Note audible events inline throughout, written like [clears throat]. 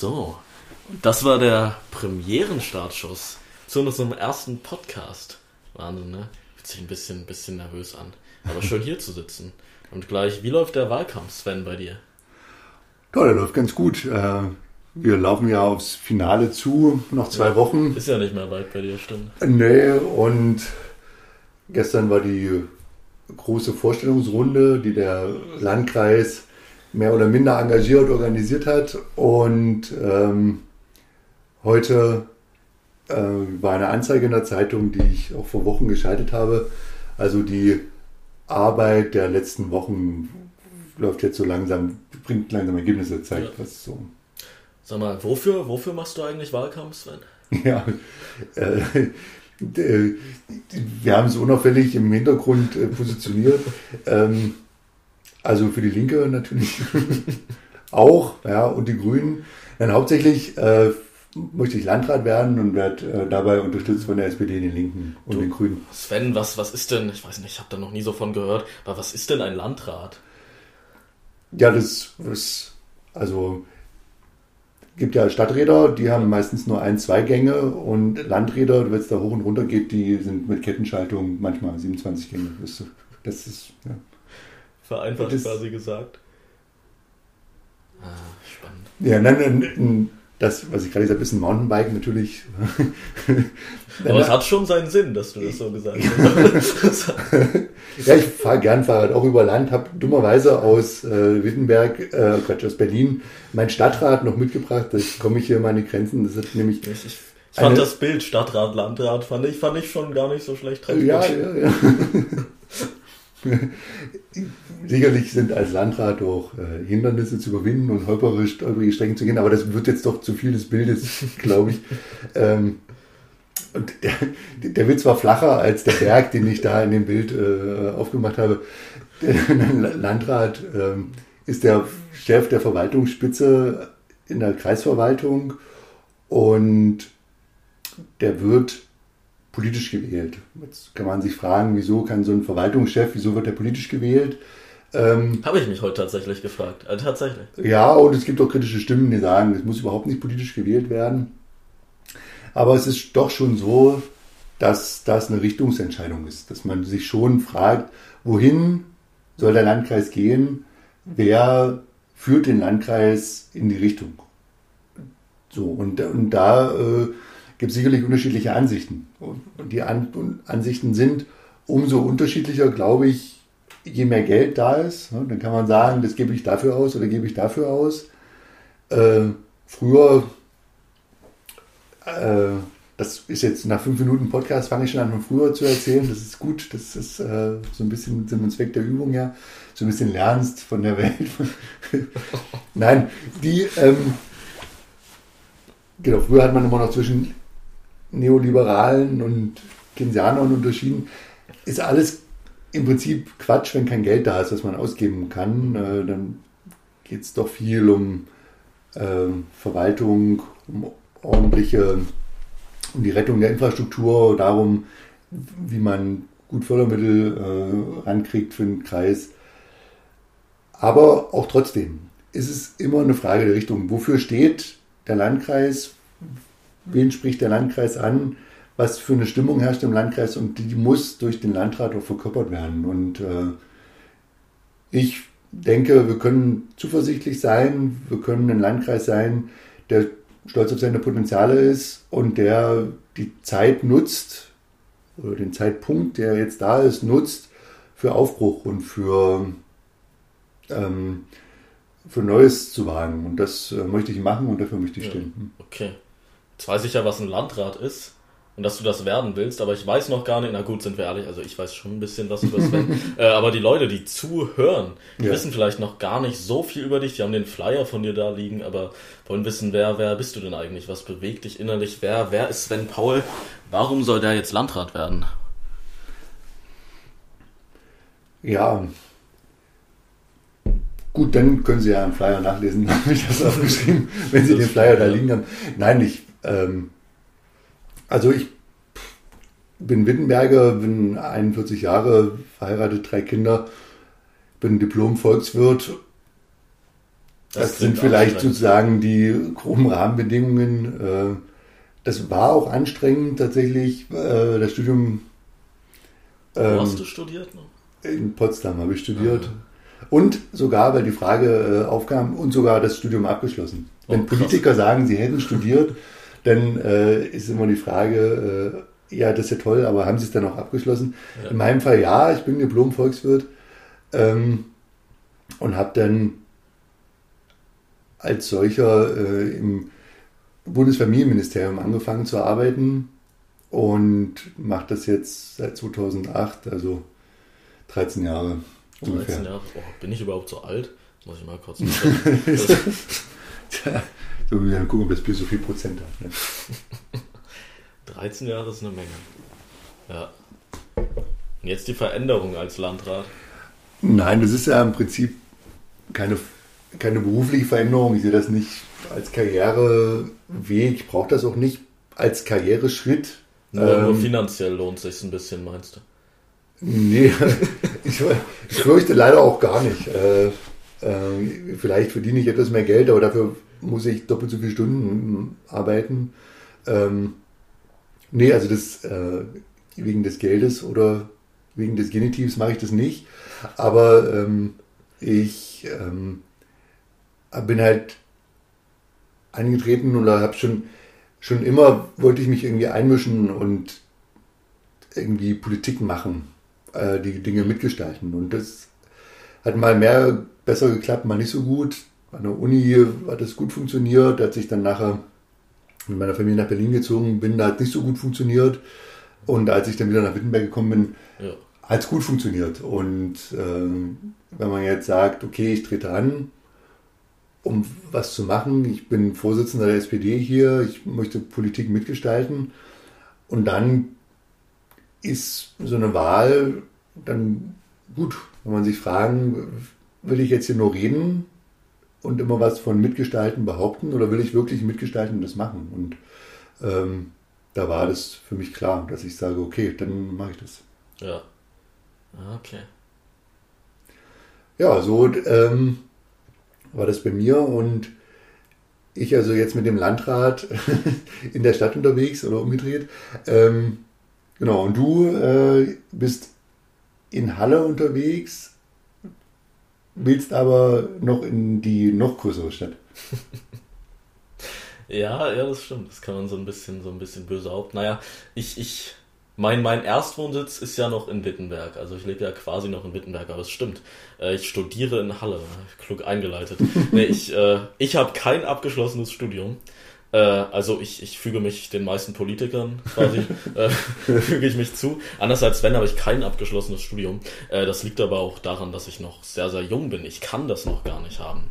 So, das war der Premierenstartschuss zu unserem ersten Podcast. Wahnsinn, ne? Fühlt sich ein bisschen, bisschen nervös an. Aber schön hier zu sitzen. Und gleich, wie läuft der Wahlkampf, Sven, bei dir? Ja, der läuft ganz gut. Äh, wir laufen ja aufs Finale zu, noch zwei ja, Wochen. Ist ja nicht mehr weit bei dir, stimmt. Nee, und gestern war die große Vorstellungsrunde, die der Landkreis mehr oder minder engagiert organisiert hat. Und ähm, heute äh, war eine Anzeige in der Zeitung, die ich auch vor Wochen geschaltet habe. Also die Arbeit der letzten Wochen läuft jetzt so langsam, bringt langsam Ergebnisse, zeigt ja. was so. Sag mal, wofür, wofür machst du eigentlich Wahlkampf, Sven? [laughs] Ja, [laughs] äh, wir haben es unauffällig im Hintergrund äh, positioniert. Ähm, also für die Linke natürlich [laughs] auch, ja, und die Grünen. Dann hauptsächlich äh, möchte ich Landrat werden und werde äh, dabei unterstützt von der SPD, den Linken und du, den Grünen. Sven, was, was ist denn, ich weiß nicht, ich habe da noch nie so von gehört, aber was ist denn ein Landrat? Ja, das ist, also gibt ja Stadträder, die haben meistens nur ein, zwei Gänge und Landräder, wenn es da hoch und runter geht, die sind mit Kettenschaltung manchmal 27 Gänge. Das, das ist, ja. Vereinfacht das, quasi gesagt. Ah, spannend. Ja, nein, das, was ich gerade gesagt habe, ist ein Mountainbike natürlich. [laughs] Aber es hat schon seinen Sinn, dass du das so gesagt hast. [laughs] ja, ich fahre gern Fahrrad auch über Land, habe dummerweise aus äh, Wittenberg, äh, Quatsch, aus Berlin, mein Stadtrat noch mitgebracht. Da komme ich hier meine Grenzen. Das hat nämlich. Ich, ich fand das Bild Stadtrat, Landrat, fand ich, fand ich schon gar nicht so schlecht. Ja, ja, ja. [laughs] [laughs] Sicherlich sind als Landrat auch äh, Hindernisse zu überwinden und holperisch holprige Strecken zu gehen, aber das wird jetzt doch zu viel des Bildes, [laughs] glaube ich. Ähm, und der, der wird zwar flacher als der Berg, den ich da in dem Bild äh, aufgemacht habe. Der [laughs] Landrat äh, ist der Chef der Verwaltungsspitze in der Kreisverwaltung und der wird politisch gewählt. Jetzt kann man sich fragen, wieso kann so ein Verwaltungschef, wieso wird er politisch gewählt? Ähm, Habe ich mich heute tatsächlich gefragt. Also tatsächlich. Ja, und es gibt auch kritische Stimmen, die sagen, es muss überhaupt nicht politisch gewählt werden. Aber es ist doch schon so, dass das eine Richtungsentscheidung ist, dass man sich schon fragt, wohin soll der Landkreis gehen? Wer führt den Landkreis in die Richtung? So, und, und da äh, gibt es sicherlich unterschiedliche Ansichten. Und die An Ansichten sind umso unterschiedlicher, glaube ich, je mehr Geld da ist. Dann kann man sagen, das gebe ich dafür aus oder gebe ich dafür aus. Äh, früher, äh, das ist jetzt nach fünf Minuten Podcast, fange ich schon an von früher zu erzählen. Das ist gut, das ist äh, so ein bisschen und Zweck der Übung ja. So ein bisschen lernst von der Welt. [laughs] Nein, die, ähm, genau, früher hat man immer noch zwischen Neoliberalen und Keynesianern unterschieden, ist alles im Prinzip Quatsch, wenn kein Geld da ist, das man ausgeben kann. Äh, dann geht es doch viel um äh, Verwaltung, um ordentliche, um die Rettung der Infrastruktur, darum, wie man gut Fördermittel äh, rankriegt für den Kreis. Aber auch trotzdem ist es immer eine Frage der Richtung. Wofür steht der Landkreis? Wen spricht der Landkreis an, was für eine Stimmung herrscht im Landkreis und die muss durch den Landrat auch verkörpert werden. Und äh, ich denke, wir können zuversichtlich sein, wir können ein Landkreis sein, der stolz auf seine Potenziale ist und der die Zeit nutzt, oder den Zeitpunkt, der jetzt da ist, nutzt für Aufbruch und für, ähm, für Neues zu wagen. Und das äh, möchte ich machen und dafür möchte ich stehen. Okay. Jetzt weiß ich ja, was ein Landrat ist und dass du das werden willst, aber ich weiß noch gar nicht, na gut, sind wir ehrlich, also ich weiß schon ein bisschen was über Sven, [laughs] äh, aber die Leute, die zuhören, die ja. wissen vielleicht noch gar nicht so viel über dich, die haben den Flyer von dir da liegen, aber wollen wissen, wer, wer bist du denn eigentlich, was bewegt dich innerlich, wer, wer ist Sven Paul, warum soll der jetzt Landrat werden? Ja, Gut, dann können Sie ja einen Flyer nachlesen, [laughs] habe ich das aufgeschrieben, wenn Sie den Flyer da liegen haben. Nein, ich, ähm, also ich bin Wittenberger, bin 41 Jahre, verheiratet, drei Kinder, bin Diplom-Volkswirt Das, das sind vielleicht sozusagen die groben Rahmenbedingungen. Äh, das war auch anstrengend tatsächlich, äh, das Studium. Wo ähm, hast du studiert noch? In Potsdam habe ich studiert. Ah. Und sogar, weil die Frage äh, aufkam, und sogar das Studium abgeschlossen. Oh, Wenn Politiker sagen, sie hätten studiert, dann äh, ist immer die Frage, äh, ja, das ist ja toll, aber haben sie es dann auch abgeschlossen? Ja. In meinem Fall ja, ich bin Diplom-Volkswirt ähm, und habe dann als solcher äh, im Bundesfamilienministerium angefangen zu arbeiten und mache das jetzt seit 2008, also 13 Jahre. 13 ungefähr. Jahre? Oh, bin ich überhaupt so alt? Muss ich mal kurz. [laughs] Tja, so dann gucken, ob das Bier so viel Prozent hat. Ne? [laughs] 13 Jahre ist eine Menge. Ja. Und jetzt die Veränderung als Landrat. Nein, das ist ja im Prinzip keine, keine berufliche Veränderung. Ich sehe das nicht als Karriereweg. Ich brauche das auch nicht als Karriereschritt. Nur, ähm, nur finanziell lohnt es sich ein bisschen, meinst du? Nee, [laughs] ich, ich fürchte leider auch gar nicht. Äh, äh, vielleicht verdiene ich etwas mehr Geld, aber dafür muss ich doppelt so viele Stunden arbeiten. Ähm, nee, also das äh, wegen des Geldes oder wegen des Genitivs mache ich das nicht. Aber ähm, ich ähm, bin halt angetreten oder habe schon, schon immer, wollte ich mich irgendwie einmischen und irgendwie Politik machen, äh, die Dinge mitgestalten. Und das hat mal mehr besser geklappt, mal nicht so gut. An der Uni hat das gut funktioniert, da hat sich dann nachher mit meiner Familie nach Berlin gezogen bin, da hat nicht so gut funktioniert. Und als ich dann wieder nach Wittenberg gekommen bin, ja. hat es gut funktioniert. Und äh, wenn man jetzt sagt, okay, ich trete an, um was zu machen, ich bin Vorsitzender der SPD hier, ich möchte Politik mitgestalten und dann ist so eine Wahl dann gut, wenn man sich fragen, will ich jetzt hier nur reden und immer was von Mitgestalten behaupten oder will ich wirklich mitgestalten und das machen? Und ähm, da war das für mich klar, dass ich sage, okay, dann mache ich das. Ja. Okay. Ja, so ähm, war das bei mir und ich also jetzt mit dem Landrat [laughs] in der Stadt unterwegs oder umgedreht. Ähm, genau, und du äh, bist in Halle unterwegs, willst aber noch in die noch größere Stadt. [laughs] ja, ja, das stimmt. Das kann man so ein bisschen, so ein bisschen böse auf. Naja, ich, ich, mein, mein Erstwohnsitz ist ja noch in Wittenberg. Also ich lebe ja quasi noch in Wittenberg, aber es stimmt. Äh, ich studiere in Halle. Klug eingeleitet. [laughs] nee, ich, äh, ich habe kein abgeschlossenes Studium. Äh, also ich, ich füge mich den meisten Politikern quasi, [laughs] äh, [laughs] füge ich mich zu. Anders als Sven habe ich kein abgeschlossenes Studium. Äh, das liegt aber auch daran, dass ich noch sehr, sehr jung bin. Ich kann das noch gar nicht haben.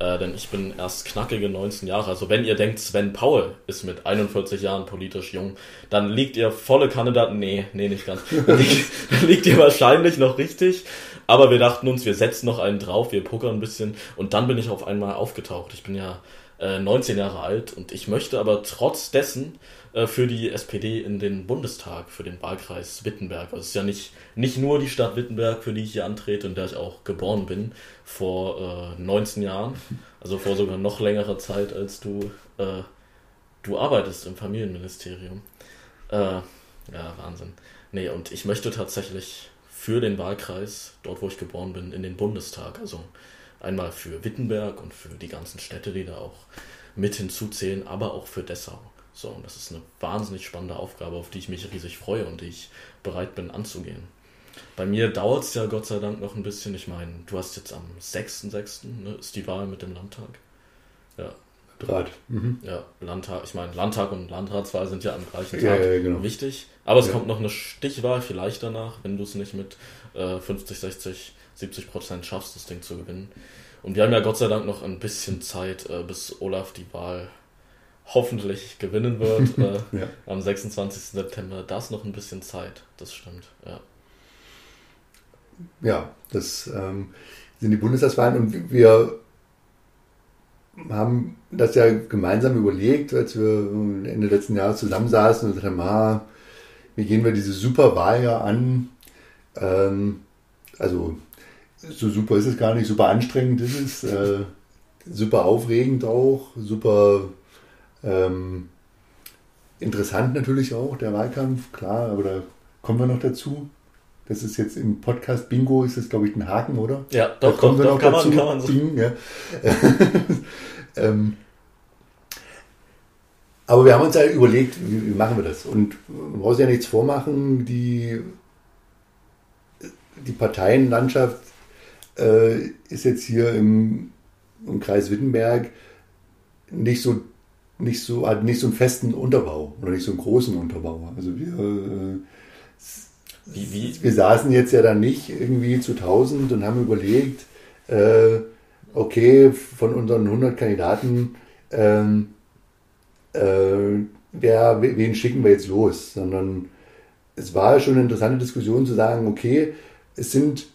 Äh, denn ich bin erst knackige 19 Jahre. Also wenn ihr denkt, Sven Paul ist mit 41 Jahren politisch jung, dann liegt ihr volle Kandidaten. Nee, nee, nicht ganz. [laughs] Dann liegt, dann liegt ihr wahrscheinlich noch richtig. Aber wir dachten uns, wir setzen noch einen drauf, wir pokern ein bisschen. Und dann bin ich auf einmal aufgetaucht. Ich bin ja 19 äh, Jahre alt und ich möchte aber trotz dessen äh, für die SPD in den Bundestag, für den Wahlkreis Wittenberg. Also es ist ja nicht, nicht nur die Stadt Wittenberg, für die ich hier antrete und der ich auch geboren bin, vor äh, 19 Jahren, also vor sogar noch längerer Zeit, als du, äh, du arbeitest im Familienministerium. Äh, ja, Wahnsinn. Nee, und ich möchte tatsächlich für den Wahlkreis, dort wo ich geboren bin, in den Bundestag. Also Einmal für Wittenberg und für die ganzen Städte, die da auch mit hinzuzählen, aber auch für Dessau. So, und das ist eine wahnsinnig spannende Aufgabe, auf die ich mich riesig freue und die ich bereit bin anzugehen. Bei mir dauert es ja Gott sei Dank noch ein bisschen. Ich meine, du hast jetzt am 6.6. Ne, ist die Wahl mit dem Landtag. Ja. Draht. Mhm. Ja, Landtag, ich meine, Landtag und Landratswahl sind ja am gleichen Tag ja, ja, genau. wichtig. Aber es ja. kommt noch eine Stichwahl vielleicht danach, wenn du es nicht mit äh, 50, 60 70 Prozent schaffst, das Ding zu gewinnen. Und wir haben ja Gott sei Dank noch ein bisschen Zeit, äh, bis Olaf die Wahl hoffentlich gewinnen wird. [laughs] Äh, ja. Am 26. September. Da ist noch ein bisschen Zeit, das stimmt, ja. Ja, das ähm, sind die Bundestagswahlen und wir haben das ja gemeinsam überlegt, als wir Ende letzten Jahres zusammensaßen und gesagt haben, ah, wie gehen wir diese Superwahl ja an? Ähm, also so super ist es gar nicht, super anstrengend ist es. Äh, super aufregend auch, super ähm, interessant natürlich auch, der Wahlkampf, klar, aber da kommen wir noch dazu. Das ist jetzt im Podcast Bingo, ist das, glaube ich, ein Haken, oder? Ja, doch, da kommen doch, wir noch kann dazu. Man, kann man so. Bing, ja. [laughs] ähm, aber wir haben uns ja überlegt, wie, wie machen wir das? Und man muss ja nichts vormachen, die, die Parteienlandschaft äh, ist jetzt hier im, im Kreis Wittenberg nicht so nicht so hat nicht so einen festen Unterbau oder nicht so einen großen Unterbau. Also wir äh, wie, wie? wir saßen jetzt ja dann nicht irgendwie zu 1000 und haben überlegt, äh, okay, von unseren 100 Kandidaten, ähm, äh, wer, wen schicken wir jetzt los, sondern es war schon eine interessante Diskussion zu sagen, okay, es sind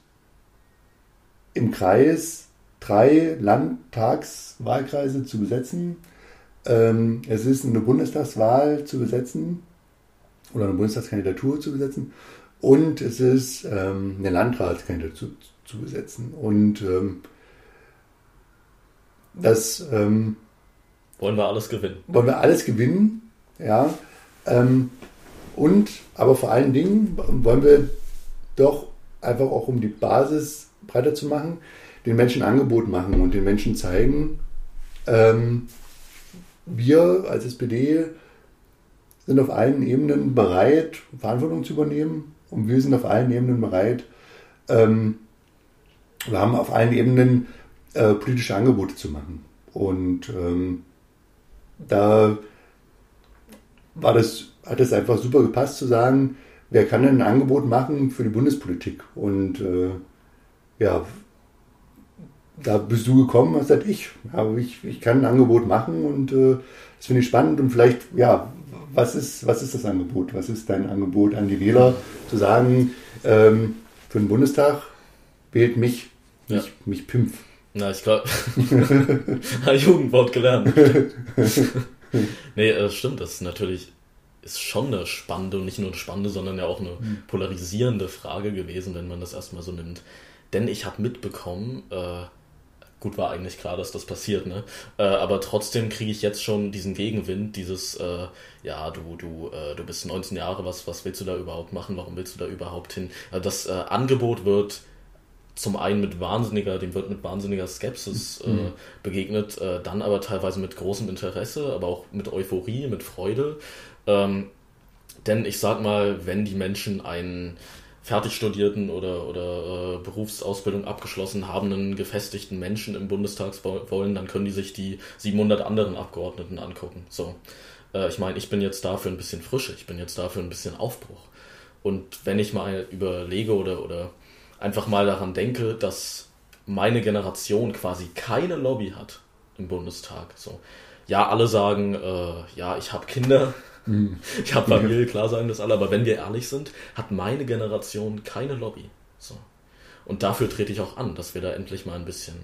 im Kreis drei Landtagswahlkreise zu besetzen. Ähm, es ist eine Bundestagswahl zu besetzen oder eine Bundestagskandidatur zu besetzen und es ist ähm, eine Landratskandidatur zu, zu, besetzen. Und ähm, das ähm, wollen wir alles gewinnen. Wollen wir alles gewinnen, ja. Ähm, und aber vor allen Dingen wollen wir doch einfach auch um die Basis breiter zu machen, den Menschen Angebot machen und den Menschen zeigen, ähm, wir als SPD sind auf allen Ebenen bereit, Verantwortung zu übernehmen und wir sind auf allen Ebenen bereit, ähm, wir haben auf allen Ebenen äh, politische Angebote zu machen. Und ähm, da war das, hat es einfach super gepasst zu sagen, wer kann denn ein Angebot machen für die Bundespolitik? Und äh, ja, da bist du gekommen, hast gesagt, ich, aber ich, ich kann ein Angebot machen und äh, das finde ich spannend und vielleicht, ja, was ist, was ist das Angebot? Was ist dein Angebot an die Wähler, zu sagen, ähm, für den Bundestag wählt mich, ja. mich, mich Pimpf. Na, ich glaube, [laughs] Jugendwort gelernt. [laughs] nee, äh, stimmt, das ist natürlich ist schon eine spannende und nicht nur eine spannende, sondern ja auch eine hm. polarisierende Frage gewesen, wenn man das erstmal so nimmt. Denn ich habe mitbekommen, äh, gut war eigentlich klar, dass das passiert, ne? Äh, aber trotzdem kriege ich jetzt schon diesen Gegenwind, dieses, äh, ja, du, du, äh, du bist 19 Jahre, was, was willst du da überhaupt machen? Warum willst du da überhaupt hin? Äh, das äh, Angebot wird zum einen mit wahnsinniger, dem wird mit wahnsinniger Skepsis äh, mhm. begegnet, dann aber teilweise mit großem Interesse, aber auch mit Euphorie, mit Freude. Ähm, denn ich sag mal, wenn die Menschen einen fertig studierten oder, oder äh, Berufsausbildung abgeschlossen habenden gefestigten Menschen im Bundestag wollen, dann können die sich die 700 anderen Abgeordneten angucken. So, äh, ich meine, ich bin jetzt dafür ein bisschen Frische, ich bin jetzt dafür ein bisschen Aufbruch. Und wenn ich mal überlege oder, oder einfach mal daran denke, dass meine Generation quasi keine Lobby hat im Bundestag. So, ja, alle sagen, äh, ja, ich habe Kinder, Mhm. Ich habe Familie, klar sagen das alle, aber wenn wir ehrlich sind, hat meine Generation keine Lobby. So. Und dafür trete ich auch an, dass wir da endlich mal ein bisschen,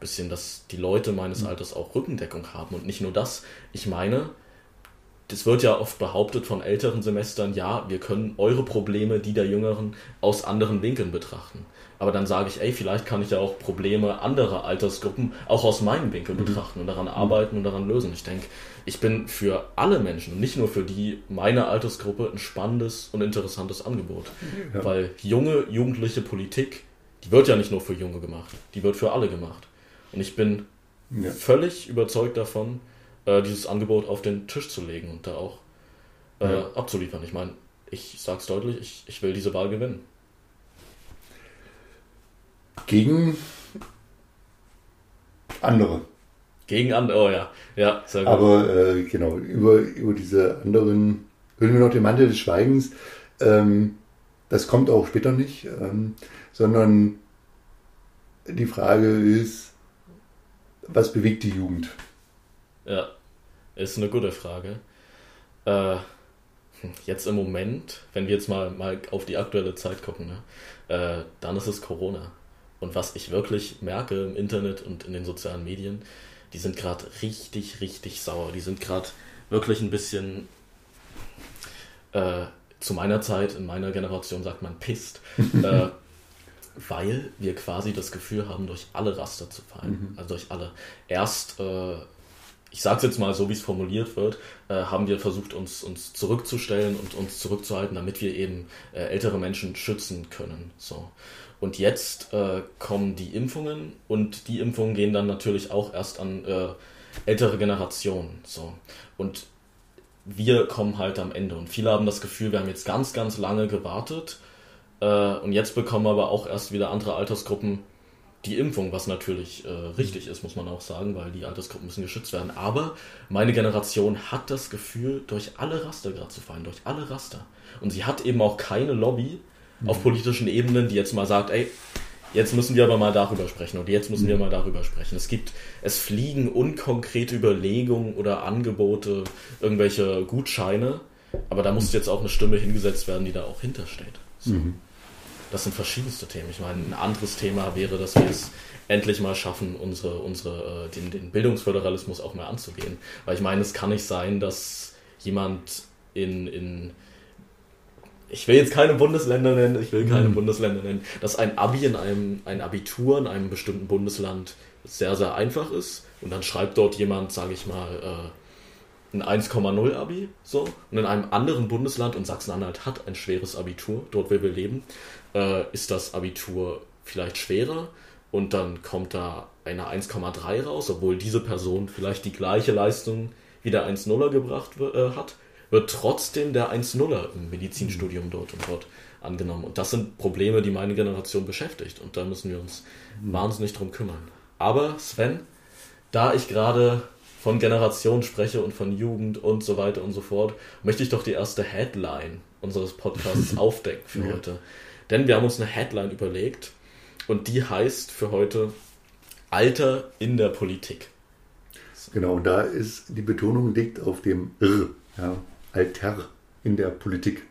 bisschen, dass die Leute meines mhm. Alters auch Rückendeckung haben. Und nicht nur das. Ich meine, das wird ja oft behauptet von älteren Semestern, ja, wir können eure Probleme, die der Jüngeren, aus anderen Winkeln betrachten. Aber dann sage ich, ey, vielleicht kann ich ja auch Probleme anderer Altersgruppen auch aus meinem Winkel mhm. betrachten und daran arbeiten und daran lösen. Ich denke, ich bin für alle Menschen und nicht nur für die meiner Altersgruppe ein spannendes und interessantes Angebot. Ja. Weil junge, jugendliche Politik, die wird ja nicht nur für Junge gemacht, die wird für alle gemacht. Und ich bin ja. völlig überzeugt davon, äh, dieses Angebot auf den Tisch zu legen und da auch äh, ja. abzuliefern. Ich meine, ich sage es deutlich, ich, ich will diese Wahl gewinnen. Gegen andere. Gegen andere, oh ja. ja sehr gut. Aber äh, genau, über, über diese anderen hören wir noch den Mantel des Schweigens. Ähm, das kommt auch später nicht, ähm, sondern die Frage ist, was bewegt die Jugend? Ja, ist eine gute Frage. Äh, jetzt im Moment, wenn wir jetzt mal, mal auf die aktuelle Zeit gucken, ne, äh, dann ist es Corona. Und was ich wirklich merke im Internet und in den sozialen Medien, die sind gerade richtig, richtig sauer. Die sind gerade wirklich ein bisschen äh, zu meiner Zeit, in meiner Generation sagt man pisst. [laughs] äh, weil wir quasi das Gefühl haben, durch alle Raster zu fallen. Mhm. Also durch alle. Erst, äh, ich sage es jetzt mal so, wie es formuliert wird, äh, haben wir versucht, uns, uns zurückzustellen und uns zurückzuhalten, damit wir eben äh, ältere Menschen schützen können. So. Und jetzt äh, kommen die Impfungen und die Impfungen gehen dann natürlich auch erst an äh, ältere Generationen. So. Und wir kommen halt am Ende. Und viele haben das Gefühl, wir haben jetzt ganz, ganz lange gewartet äh, und jetzt bekommen aber auch erst wieder andere Altersgruppen die Impfung, was natürlich äh, richtig ist, muss man auch sagen, weil die Altersgruppen müssen geschützt werden. Aber meine Generation hat das Gefühl, durch alle Raster gerade zu fallen, durch alle Raster. Und sie hat eben auch keine Lobby mhm. auf politischen Ebenen, die jetzt mal sagt, ey, jetzt müssen wir aber mal darüber sprechen und jetzt müssen mhm. wir mal darüber sprechen. Es gibt, es fliegen unkonkrete Überlegungen oder Angebote, irgendwelche Gutscheine, aber da muss jetzt auch eine Stimme hingesetzt werden, die da auch hintersteht. So. Mhm das sind verschiedenste Themen. Ich meine, ein anderes Thema wäre, dass wir es endlich mal schaffen, unsere, unsere, äh, den, den Bildungsföderalismus auch mal anzugehen. Weil ich meine, es kann nicht sein, dass jemand in, in ich will jetzt keine Bundesländer nennen, ich will keine mhm. Bundesländer nennen, dass ein Abi in einem, ein Abitur in einem bestimmten Bundesland sehr, sehr einfach ist und dann schreibt dort jemand, sage ich mal, äh, ein 1,0 Abi, so, und in einem anderen Bundesland, und Sachsen-Anhalt hat ein schweres Abitur, dort wo wir leben, äh, ist das Abitur vielleicht schwerer und dann kommt da eine 1,3 raus, obwohl diese Person vielleicht die gleiche Leistung wie der 1,0er gebracht äh, hat, wird trotzdem der 1,0er im Medizinstudium dort und dort angenommen. Und das sind Probleme, die meine Generation beschäftigt und da müssen wir uns mhm. wahnsinnig drum kümmern. Aber Sven, da ich gerade von Generation spreche und von Jugend und so weiter und so fort, möchte ich doch die erste Headline unseres Podcasts [laughs] aufdecken für ja. heute. Denn wir haben uns eine Headline überlegt und die heißt für heute Alter in der Politik. Genau, und da ist die Betonung liegt auf dem R, ja, Alter in der Politik.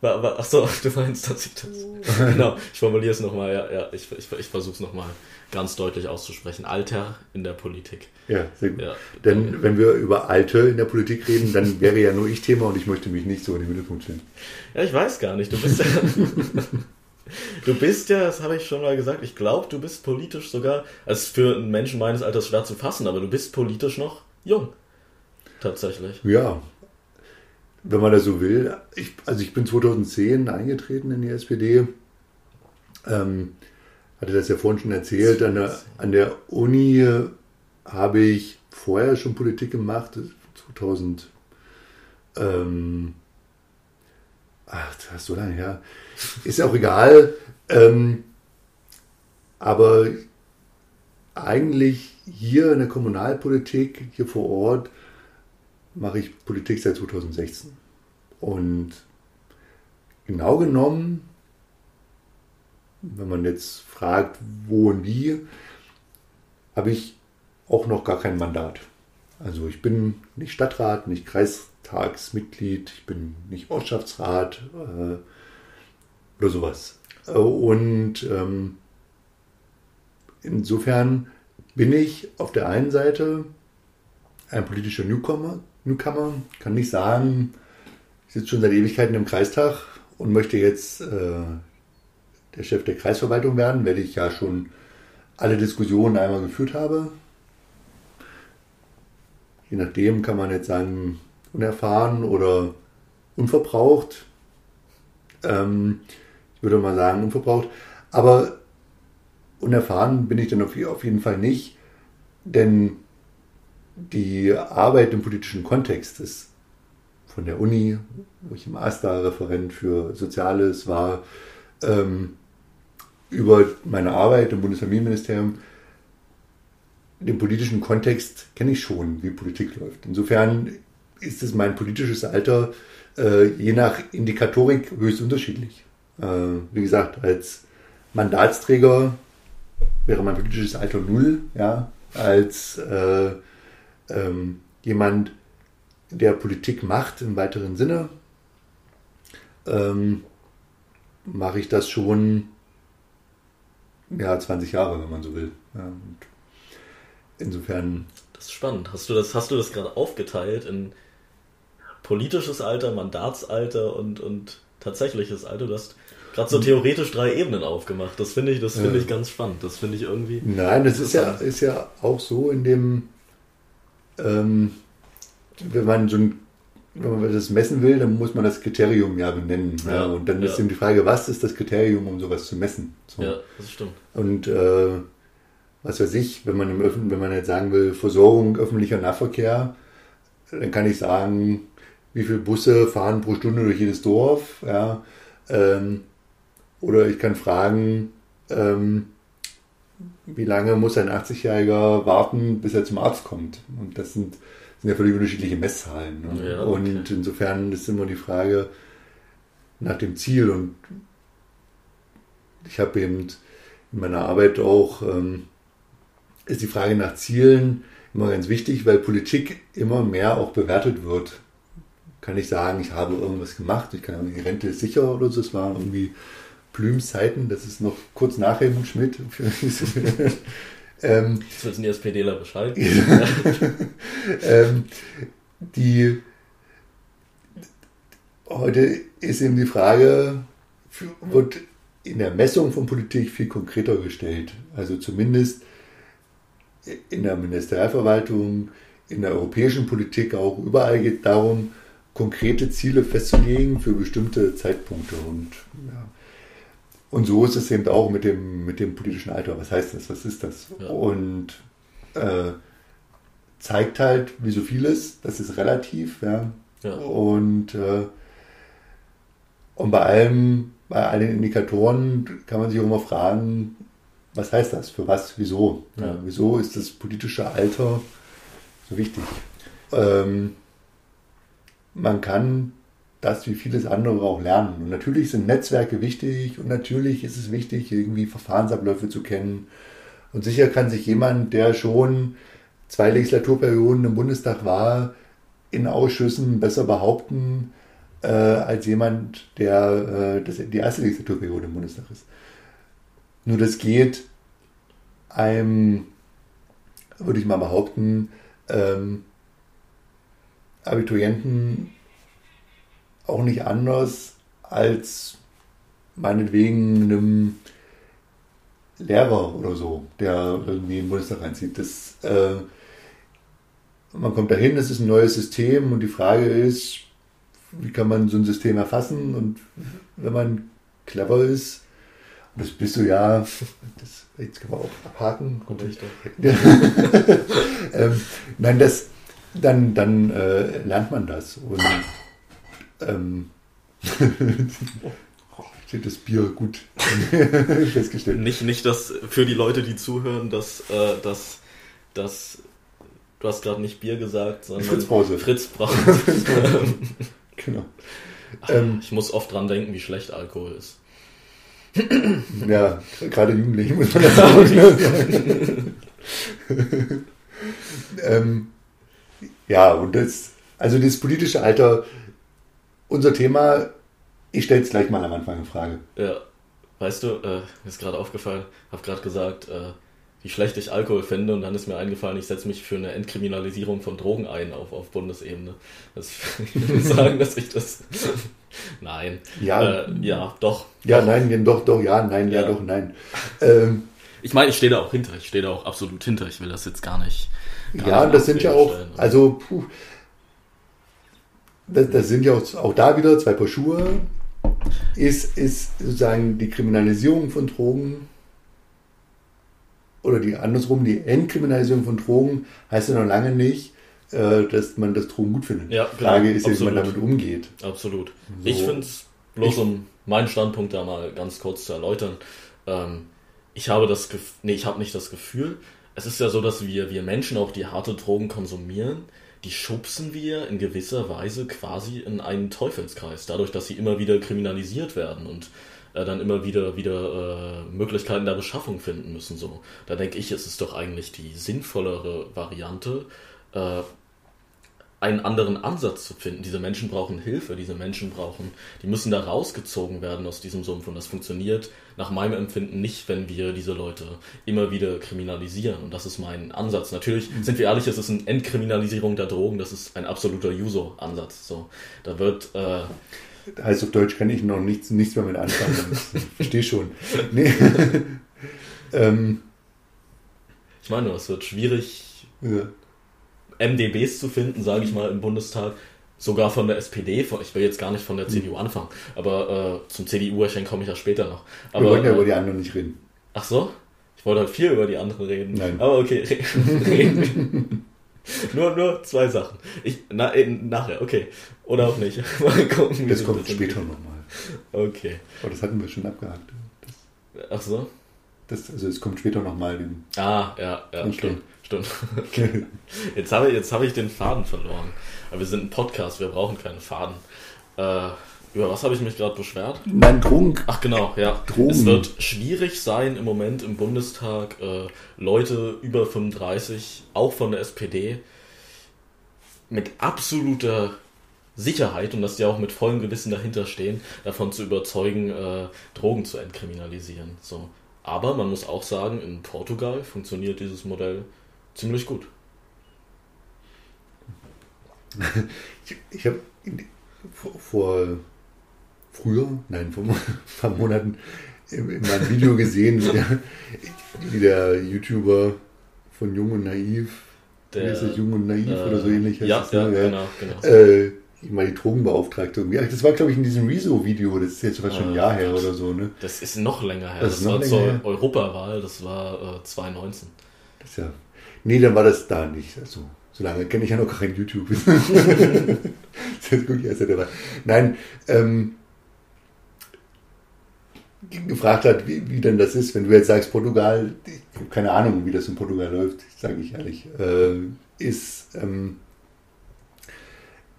Achso, [laughs] du meinst, dass ich das. genau, ich formuliere es nochmal, ja, ja, ich, ich, ich versuche es nochmal ganz deutlich auszusprechen. Alter in der Politik. Ja, sehr gut. Ja. Denn wenn wir über Alte in der Politik reden, dann wäre ja nur ich Thema und ich möchte mich nicht so in den Mittelpunkt stellen. Ja, ich weiß gar nicht. Du bist ja. [laughs] du bist ja, das habe ich schon mal gesagt, ich glaube, du bist politisch sogar, als für einen Menschen meines Alters schwer zu fassen, aber du bist politisch noch jung. Tatsächlich. Ja, wenn man das so will. Ich, also ich bin 2010 eingetreten in die SPD. Ähm, hatte das ja vorhin schon erzählt. An der, an der Uni habe ich vorher schon Politik gemacht. 2000. Ähm, ach, das ist so lange her. Ist ja auch egal. Ähm, aber eigentlich hier in der Kommunalpolitik, hier vor Ort, mache ich Politik seit 2016. Und genau genommen, wenn man jetzt fragt, wo und wie, habe ich auch noch gar kein Mandat. Also ich bin nicht Stadtrat, nicht Kreistagsmitglied, ich bin nicht Ortschaftsrat äh, oder sowas. Und ähm, insofern bin ich auf der einen Seite ein politischer Newcomer, Newcomer, kann nicht sagen, ich sitze schon seit Ewigkeiten im Kreistag und möchte jetzt äh, der Chef der Kreisverwaltung werden, weil ich ja schon alle Diskussionen einmal geführt habe. Je nachdem kann man jetzt sagen, unerfahren oder unverbraucht. Ähm, ich würde mal sagen, unverbraucht. Aber unerfahren bin ich dann auf jeden Fall nicht, denn die Arbeit im politischen Kontext ist von der Uni, wo ich im AStA-Referent für Soziales war, ähm, über meine Arbeit im Bundesfamilienministerium, den politischen Kontext kenne ich schon, wie Politik läuft. Insofern ist es mein politisches Alter äh, je nach Indikatorik höchst unterschiedlich. Äh, wie gesagt, als Mandatsträger wäre mein politisches Alter null, ja, als äh, ähm, jemand, der Politik macht im weiteren Sinne, ähm, mache ich das schon ja, 20 Jahre, wenn man so will. Ja, insofern. Das ist spannend. Hast du das, hast du das gerade aufgeteilt in politisches Alter, Mandatsalter und, und tatsächliches Alter? Du hast gerade so theoretisch drei Ebenen aufgemacht. Das finde ich, das finde ich ganz spannend. Das finde ich irgendwie. Nein, das ist ja, ist ja auch so in dem, ähm, wenn man so ein wenn man das messen will, dann muss man das Kriterium ja benennen. Ja, ja. Und dann ja. ist eben die Frage, was ist das Kriterium, um sowas zu messen? So. Ja, das stimmt. Und äh, was weiß ich, wenn man im Öffn wenn man jetzt sagen will, Versorgung öffentlicher Nahverkehr, dann kann ich sagen, wie viele Busse fahren pro Stunde durch jedes Dorf, ja. Ähm, oder ich kann fragen, ähm, wie lange muss ein 80-Jähriger warten, bis er zum Arzt kommt? Und das sind sind ja völlig unterschiedliche Messzahlen. Ne? Ja, okay. Und insofern ist immer die Frage nach dem Ziel. Und ich habe eben in meiner Arbeit auch, ähm, ist die Frage nach Zielen immer ganz wichtig, weil Politik immer mehr auch bewertet wird. Kann ich sagen, ich habe irgendwas gemacht, ich kann die Rente ist sicher oder so, es waren irgendwie Blüms Zeiten, das ist noch kurz nach Helmut Schmidt. [laughs] Ähm, Jetzt wissen die SPDler Bescheid. [laughs] ähm, die, heute ist eben die Frage, wird in der Messung von Politik viel konkreter gestellt. Also zumindest in der Ministerialverwaltung, in der europäischen Politik auch überall geht es darum, konkrete Ziele festzulegen für bestimmte Zeitpunkte. Und ja, und so ist es eben auch mit dem, mit dem politischen Alter. Was heißt das? Was ist das? Ja. Und äh, zeigt halt, wie so vieles, das ist relativ. Ja. ja. Und, äh, und bei allem, bei allen Indikatoren kann man sich auch immer fragen, was heißt das? Für was? Wieso? Ja. wieso ist das politische Alter so wichtig? Ähm, man kann das wie vieles andere auch lernen. Und natürlich sind Netzwerke wichtig und natürlich ist es wichtig, irgendwie Verfahrensabläufe zu kennen. Und sicher kann sich jemand, der schon zwei Legislaturperioden im Bundestag war, in Ausschüssen besser behaupten äh, als jemand, der äh, das, die erste Legislaturperiode im Bundestag ist. Nur das geht einem, würde ich mal behaupten, ähm, Abiturienten auch nicht anders als meinetwegen einem Lehrer oder so, der irgendwie in den Bundestag reinzieht. Das, äh, man kommt dahin, es ist ein neues System und die Frage ist, wie kann man so ein System erfassen und wenn man clever ist, das bist du ja, das, jetzt können wir auch abhaken. [laughs] ähm, nein, das, dann, dann äh, lernt man das und ähm, [laughs] steht das Bier gut [laughs] festgestellt. Nicht, nicht dass für die Leute, die zuhören, dass, äh, dass, dass du hast gerade nicht Bier gesagt, sondern Fritzpause. Fritzbrause. [laughs] genau. Ach, ähm, ich muss oft dran denken, wie schlecht Alkohol ist. [clears throat] ja, gerade Jugendliche muss man das sagen. ähm, ja, und das, also das politische Alter unser Thema, ich stelle es gleich mal am Anfang in Frage. Ja, weißt du, äh, mir ist gerade aufgefallen, habe gerade gesagt, äh, wie schlecht ich Alkohol finde und dann ist mir eingefallen, ich setze mich für eine Entkriminalisierung von Drogen ein auf, auf Bundesebene. Das, [laughs] ich will sagen, dass ich das... [laughs] nein. Ja, äh, ja, doch. Ja, doch. nein, doch, doch, ja, nein, ja, ja doch, nein. [laughs] Ähm, ich meine, ich stehe da auch hinter, ich stehe da auch absolut hinter, ich will das jetzt gar nicht... Gar ja, nicht das sind ja auch, also, puh, das, das sind ja auch, auch, da wieder zwei Paar Schuhe, ist, ist sozusagen die Kriminalisierung von Drogen oder die andersrum, die Entkriminalisierung von Drogen heißt ja noch lange nicht, äh, dass man das Drogen gut findet. Ja, die Frage ist, wie man damit umgeht. Absolut. So. Ich finde es, bloß um meinen Standpunkt da mal ganz kurz zu erläutern, ähm, ich habe das Gefühl, nee, ich habe nicht das Gefühl, es ist ja so, dass wir, wir Menschen auch die harte Drogen konsumieren, die schubsen wir in gewisser Weise quasi in einen Teufelskreis, dadurch, dass sie immer wieder kriminalisiert werden und äh, dann immer wieder wieder äh, Möglichkeiten der Beschaffung finden müssen. So, da denke ich, es ist doch eigentlich die sinnvollere Variante, äh, einen anderen Ansatz zu finden. Diese Menschen brauchen Hilfe, diese Menschen brauchen, die müssen da rausgezogen werden aus diesem Sumpf und das funktioniert nach meinem Empfinden nicht, wenn wir diese Leute immer wieder kriminalisieren und das ist mein Ansatz. Natürlich, mhm. sind wir ehrlich, es ist eine Entkriminalisierung der Drogen, das ist ein absoluter Juso-Ansatz. So, da wird äh, heißt auf Deutsch kann ich noch nichts, nichts mehr mit anfangen. [laughs] Verstehe schon. Nee. [laughs] ähm, ich meine, es wird schwierig, ja. MDBs zu finden, sage ich mal, im Bundestag. Sogar von der SPD, ich will jetzt gar nicht von der CDU anfangen, aber äh, zum CDU-Erscheinen komme ich ja später noch. Aber, Wir wollen ja äh, über die anderen nicht reden. Ach so? Ich wollte halt viel über die anderen reden. Nein. Aber okay, [laughs] reden nur, nur zwei Sachen. Ich, na, nachher, okay. Oder auch nicht. [laughs] Mal gucken, das kommt das später nochmal. Okay. Aber das hatten wir schon abgehakt. Das, Ach so? Das, also es kommt später nochmal. Ah, ja, ja, stimmt. Stimmt. [laughs] Jetzt habe ich, hab ich den Faden verloren. Aber wir sind ein Podcast, wir brauchen keinen Faden. Äh, über was habe ich mich gerade beschwert? Nein, Drogen. Ach genau, ja. Drogen. Es wird schwierig sein im Moment im Bundestag äh, Leute über 35, auch von der SPD, mit absoluter Sicherheit und dass die auch mit vollem Gewissen dahinter stehen, davon zu überzeugen, äh, Drogen zu entkriminalisieren. So. Aber man muss auch sagen, in Portugal funktioniert dieses Modell ziemlich gut. [laughs] ich, ich habe vor, vor früher, nein, vor ein paar [laughs] Monaten in, in meinem Video gesehen, wie der, wie der YouTuber von Jung und Naiv, der, ist das Jung und Naiv äh, oder so ähnlich heißt ja, das, ja, ne? genau, genau. Äh, mal die Drogenbeauftragte Das war, glaube ich, in diesem Rezo-Video, das ist jetzt fast schon ein Jahr her oder so, ne? Das ist noch länger her. Das, das war zur her. Europawahl, das war äh, 2019. Das ist ja. Nee, dann war das da nicht. Also, so lange kenne ich ja noch kein YouTube. [laughs] das ist gut, erst dabei. Nein, ähm, gefragt hat, wie, wie denn das ist, wenn du jetzt sagst, Portugal, ich habe keine Ahnung, wie das in Portugal läuft, sage ich ehrlich, äh, ist, ähm,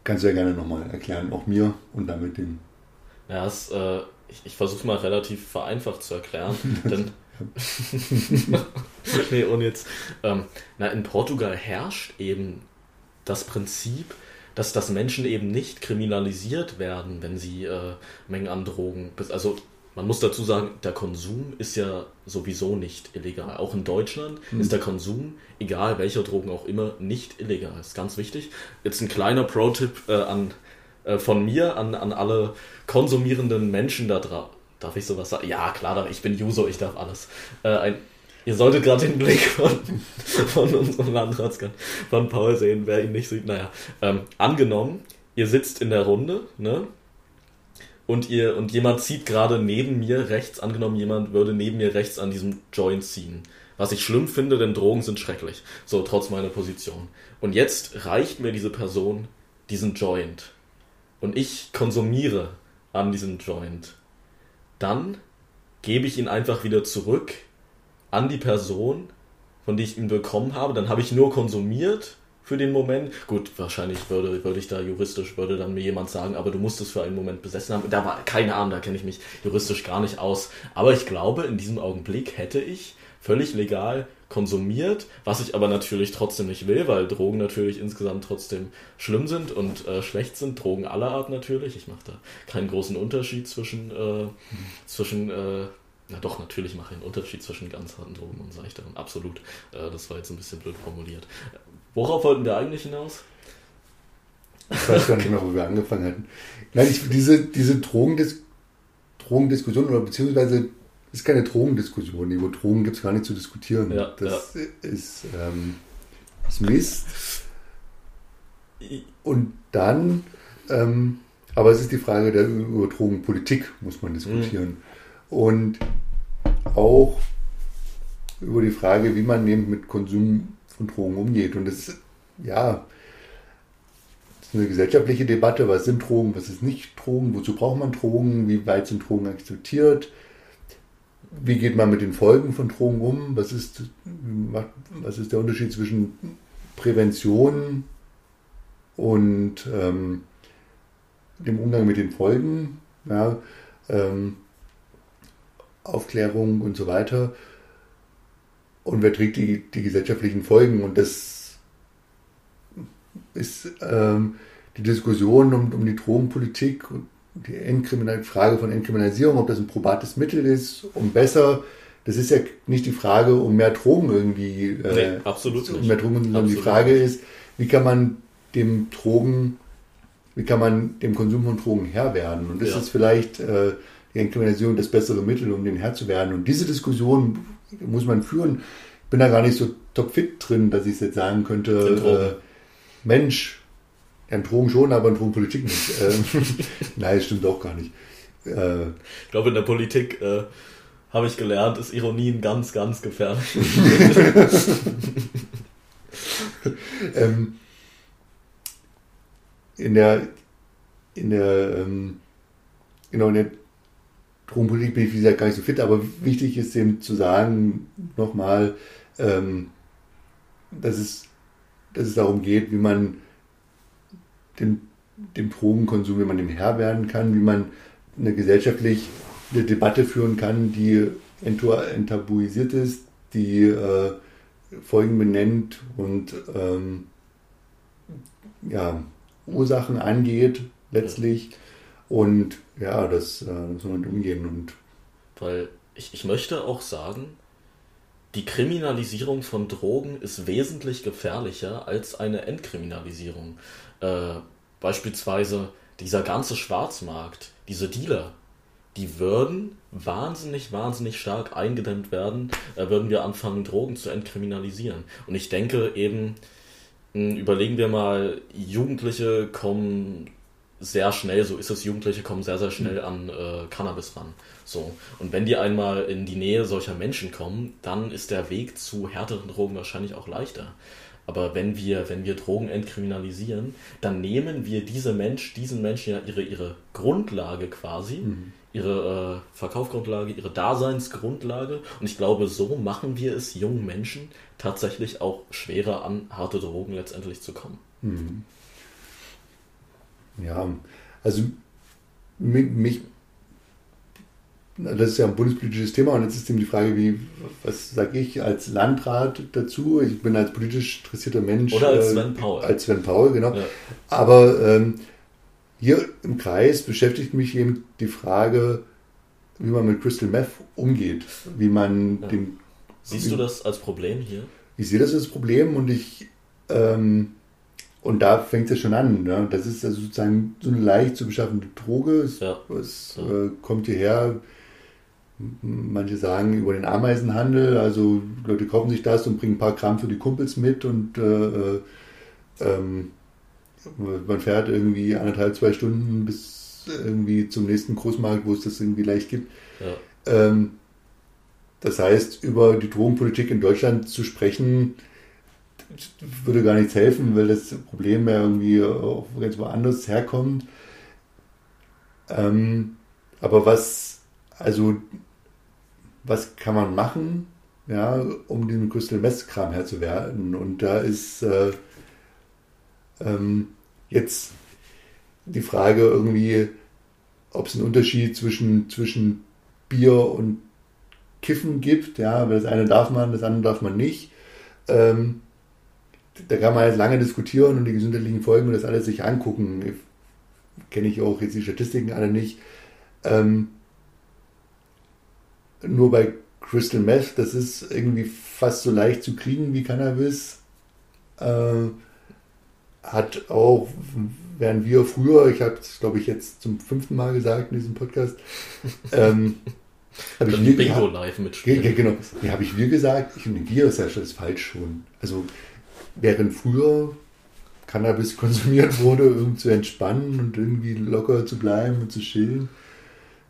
kannst du ja gerne nochmal erklären, auch mir und damit dem. Ja, es, äh, ich, ich versuche mal relativ vereinfacht zu erklären, [laughs] denn [laughs] nee, und jetzt, ähm, na, in Portugal herrscht eben das Prinzip, dass, dass Menschen eben nicht kriminalisiert werden, wenn sie äh, Mengen an Drogen, also man muss dazu sagen, der Konsum ist ja sowieso nicht illegal. Auch in Deutschland mhm. ist der Konsum, egal welcher Drogen auch immer, nicht illegal. Das ist ganz wichtig. Jetzt ein kleiner Pro-Tipp äh, an, äh, von mir an, an alle konsumierenden Menschen da drauf. Darf ich sowas sagen? Ja, klar, ich bin User, ich darf alles. Äh, ein, ihr solltet gerade den Blick von, [laughs] von unserem Landratsgern, von Paul sehen, wer ihn nicht sieht. Naja, ähm, angenommen, ihr sitzt in der Runde, ne? und ihr und jemand zieht gerade neben mir rechts, angenommen jemand würde neben mir rechts an diesem Joint ziehen. Was ich schlimm finde, denn Drogen sind schrecklich. So, trotz meiner Position. Und jetzt reicht mir diese Person diesen Joint. Und ich konsumiere an diesem Joint. Dann gebe ich ihn einfach wieder zurück an die Person, von der ich ihn bekommen habe. Dann habe ich nur konsumiert für den Moment. Gut, wahrscheinlich würde, würde ich da juristisch, würde dann mir jemand sagen, aber du musst es für einen Moment besessen haben. Da war keine Ahnung, da kenne ich mich juristisch gar nicht aus. Aber ich glaube, in diesem Augenblick hätte ich völlig legal konsumiert, was ich aber natürlich trotzdem nicht will, weil Drogen natürlich insgesamt trotzdem schlimm sind und äh, schlecht sind. Drogen aller Art natürlich. Ich mache da keinen großen Unterschied zwischen, äh, zwischen äh, na doch, natürlich mache ich einen Unterschied zwischen ganz harten Drogen und seichteren. Absolut. Äh, das war jetzt ein bisschen blöd formuliert. Worauf wollten wir eigentlich hinaus? Ich weiß gar nicht mehr, wo wir angefangen hatten. Nein, ich, diese, diese Drogendis Drogendiskussion oder beziehungsweise ist keine Drogendiskussion. Über Drogen gibt es gar nicht zu diskutieren. Ja, das ja. Ist, ähm, ist Mist. Und dann, ähm, aber es ist die Frage der über Drogenpolitik muss man diskutieren. Mhm. Und auch über die Frage, wie man eben mit Konsum von Drogen umgeht. Und das ist, ja, das ist eine gesellschaftliche Debatte. Was sind Drogen, was ist nicht Drogen? Wozu braucht man Drogen? Wie weit sind Drogen akzeptiert? Wie geht man mit den Folgen von Drogen um? Was ist, was ist der Unterschied zwischen Prävention und ähm, dem Umgang mit den Folgen? Ja, ähm, Aufklärung und so weiter. Und wer trägt die, die gesellschaftlichen Folgen? Und das ist ähm, die Diskussion um, um die Drogenpolitik und die Entkriminal Frage von Entkriminalisierung, ob das ein probates Mittel ist, um besser. Das ist ja nicht die Frage, um mehr Drogen irgendwie. Äh, nee, absolut um mehr Drogen, sondern die Frage ist, wie kann man dem Drogen wie kann man dem Konsum von Drogen Herr werden? Und ist Ja. es vielleicht äh, die Entkriminalisierung das bessere Mittel, um den Herr zu werden? Und diese Diskussion muss man führen. Ich bin da gar nicht so topfit drin, dass ich es jetzt sagen könnte, äh, Mensch, ja, in Drogen schon, aber in Drogenpolitik nicht. [laughs] ähm, nein, das stimmt auch gar nicht. Äh, Ich glaube, in der Politik äh, habe ich gelernt, ist Ironie ein ganz, ganz gefährlich. [laughs] ähm, in der, in der, ähm, genau, in der Drogenpolitik bin ich, wie gesagt, gar nicht so fit, aber wichtig ist eben zu sagen, nochmal, ähm, dass, es, dass es darum geht, wie man den, dem Drogenkonsum, wie man dem Herr werden kann, wie man eine gesellschaftlich eine Debatte führen kann, die enttabuisiert ist, die äh, Folgen benennt und ähm, ja, Ursachen angeht letztlich. Und ja, das äh, muss man mit umgehen. Und Weil ich, ich möchte auch sagen, die Kriminalisierung von Drogen ist wesentlich gefährlicher als eine Entkriminalisierung. Äh, beispielsweise dieser ganze Schwarzmarkt, diese Dealer, die würden wahnsinnig, wahnsinnig stark eingedämmt werden, äh, würden wir anfangen, Drogen zu entkriminalisieren. Und ich denke eben, überlegen wir mal, Jugendliche kommen sehr schnell, so ist es, Jugendliche kommen sehr, sehr schnell an äh, Cannabis ran. So. Und wenn die einmal in die Nähe solcher Menschen kommen, dann ist der Weg zu härteren Drogen wahrscheinlich auch leichter. Aber wenn wir, wenn wir Drogen entkriminalisieren, dann nehmen wir diese Mensch, diesen Menschen ja ihre, ihre Grundlage quasi, ihre äh, Verkaufsgrundlage, ihre Daseinsgrundlage. Und ich glaube, so machen wir es jungen Menschen tatsächlich auch schwerer an harte Drogen letztendlich zu kommen. Ja, also mich, mich das ist ja ein bundespolitisches Thema und jetzt ist eben die Frage, wie, was sage ich als Landrat dazu? Ich bin als politisch interessierter Mensch. Oder als äh, Sven Paul. Als Sven Paul, genau. Ja. Aber ähm, hier im Kreis beschäftigt mich eben die Frage, wie man mit Crystal Meth umgeht, wie man Ja. den. Siehst du das als Problem hier? Ich sehe das als Problem und ich ähm, und da fängt es schon an. Ne? Das ist also sozusagen so eine leicht zu beschaffende Droge. Es, Ja. es Ja. äh, kommt hierher. Manche sagen über den Ameisenhandel, also Leute kaufen sich das und bringen ein paar Gramm für die Kumpels mit und äh, äh, ähm, man fährt irgendwie anderthalb, zwei Stunden bis irgendwie zum nächsten Großmarkt, wo es das irgendwie leicht gibt. Ja. Ähm, das heißt, über die Drogenpolitik in Deutschland zu sprechen, würde gar nichts helfen, weil das Problem ja irgendwie auch ganz woanders herkommt. Ähm, aber was, also, was kann man machen, ja, um den Crystal Meth Kram Herr zu werden? Und da ist äh, ähm, jetzt die Frage irgendwie, ob es einen Unterschied zwischen, zwischen Bier und Kiffen gibt, ja, weil das eine darf man, das andere darf man nicht. Ähm, da kann man jetzt lange diskutieren und die gesundheitlichen Folgen und das alles sich angucken. Kenne ich auch jetzt die Statistiken alle nicht. Ähm, nur bei Crystal Meth, das ist irgendwie fast so leicht zu kriegen wie Cannabis. Äh, hat auch, während wir früher, ich habe es glaube ich jetzt zum fünften Mal gesagt in diesem Podcast, [laughs] ähm, habe ich wir Bingo live mitspielen. Genau. Ja, habe ich wir gesagt? Ich finde, wir ist ja schon falsch schon. Also, während früher Cannabis [laughs] konsumiert wurde, um zu entspannen und irgendwie locker zu bleiben und zu chillen,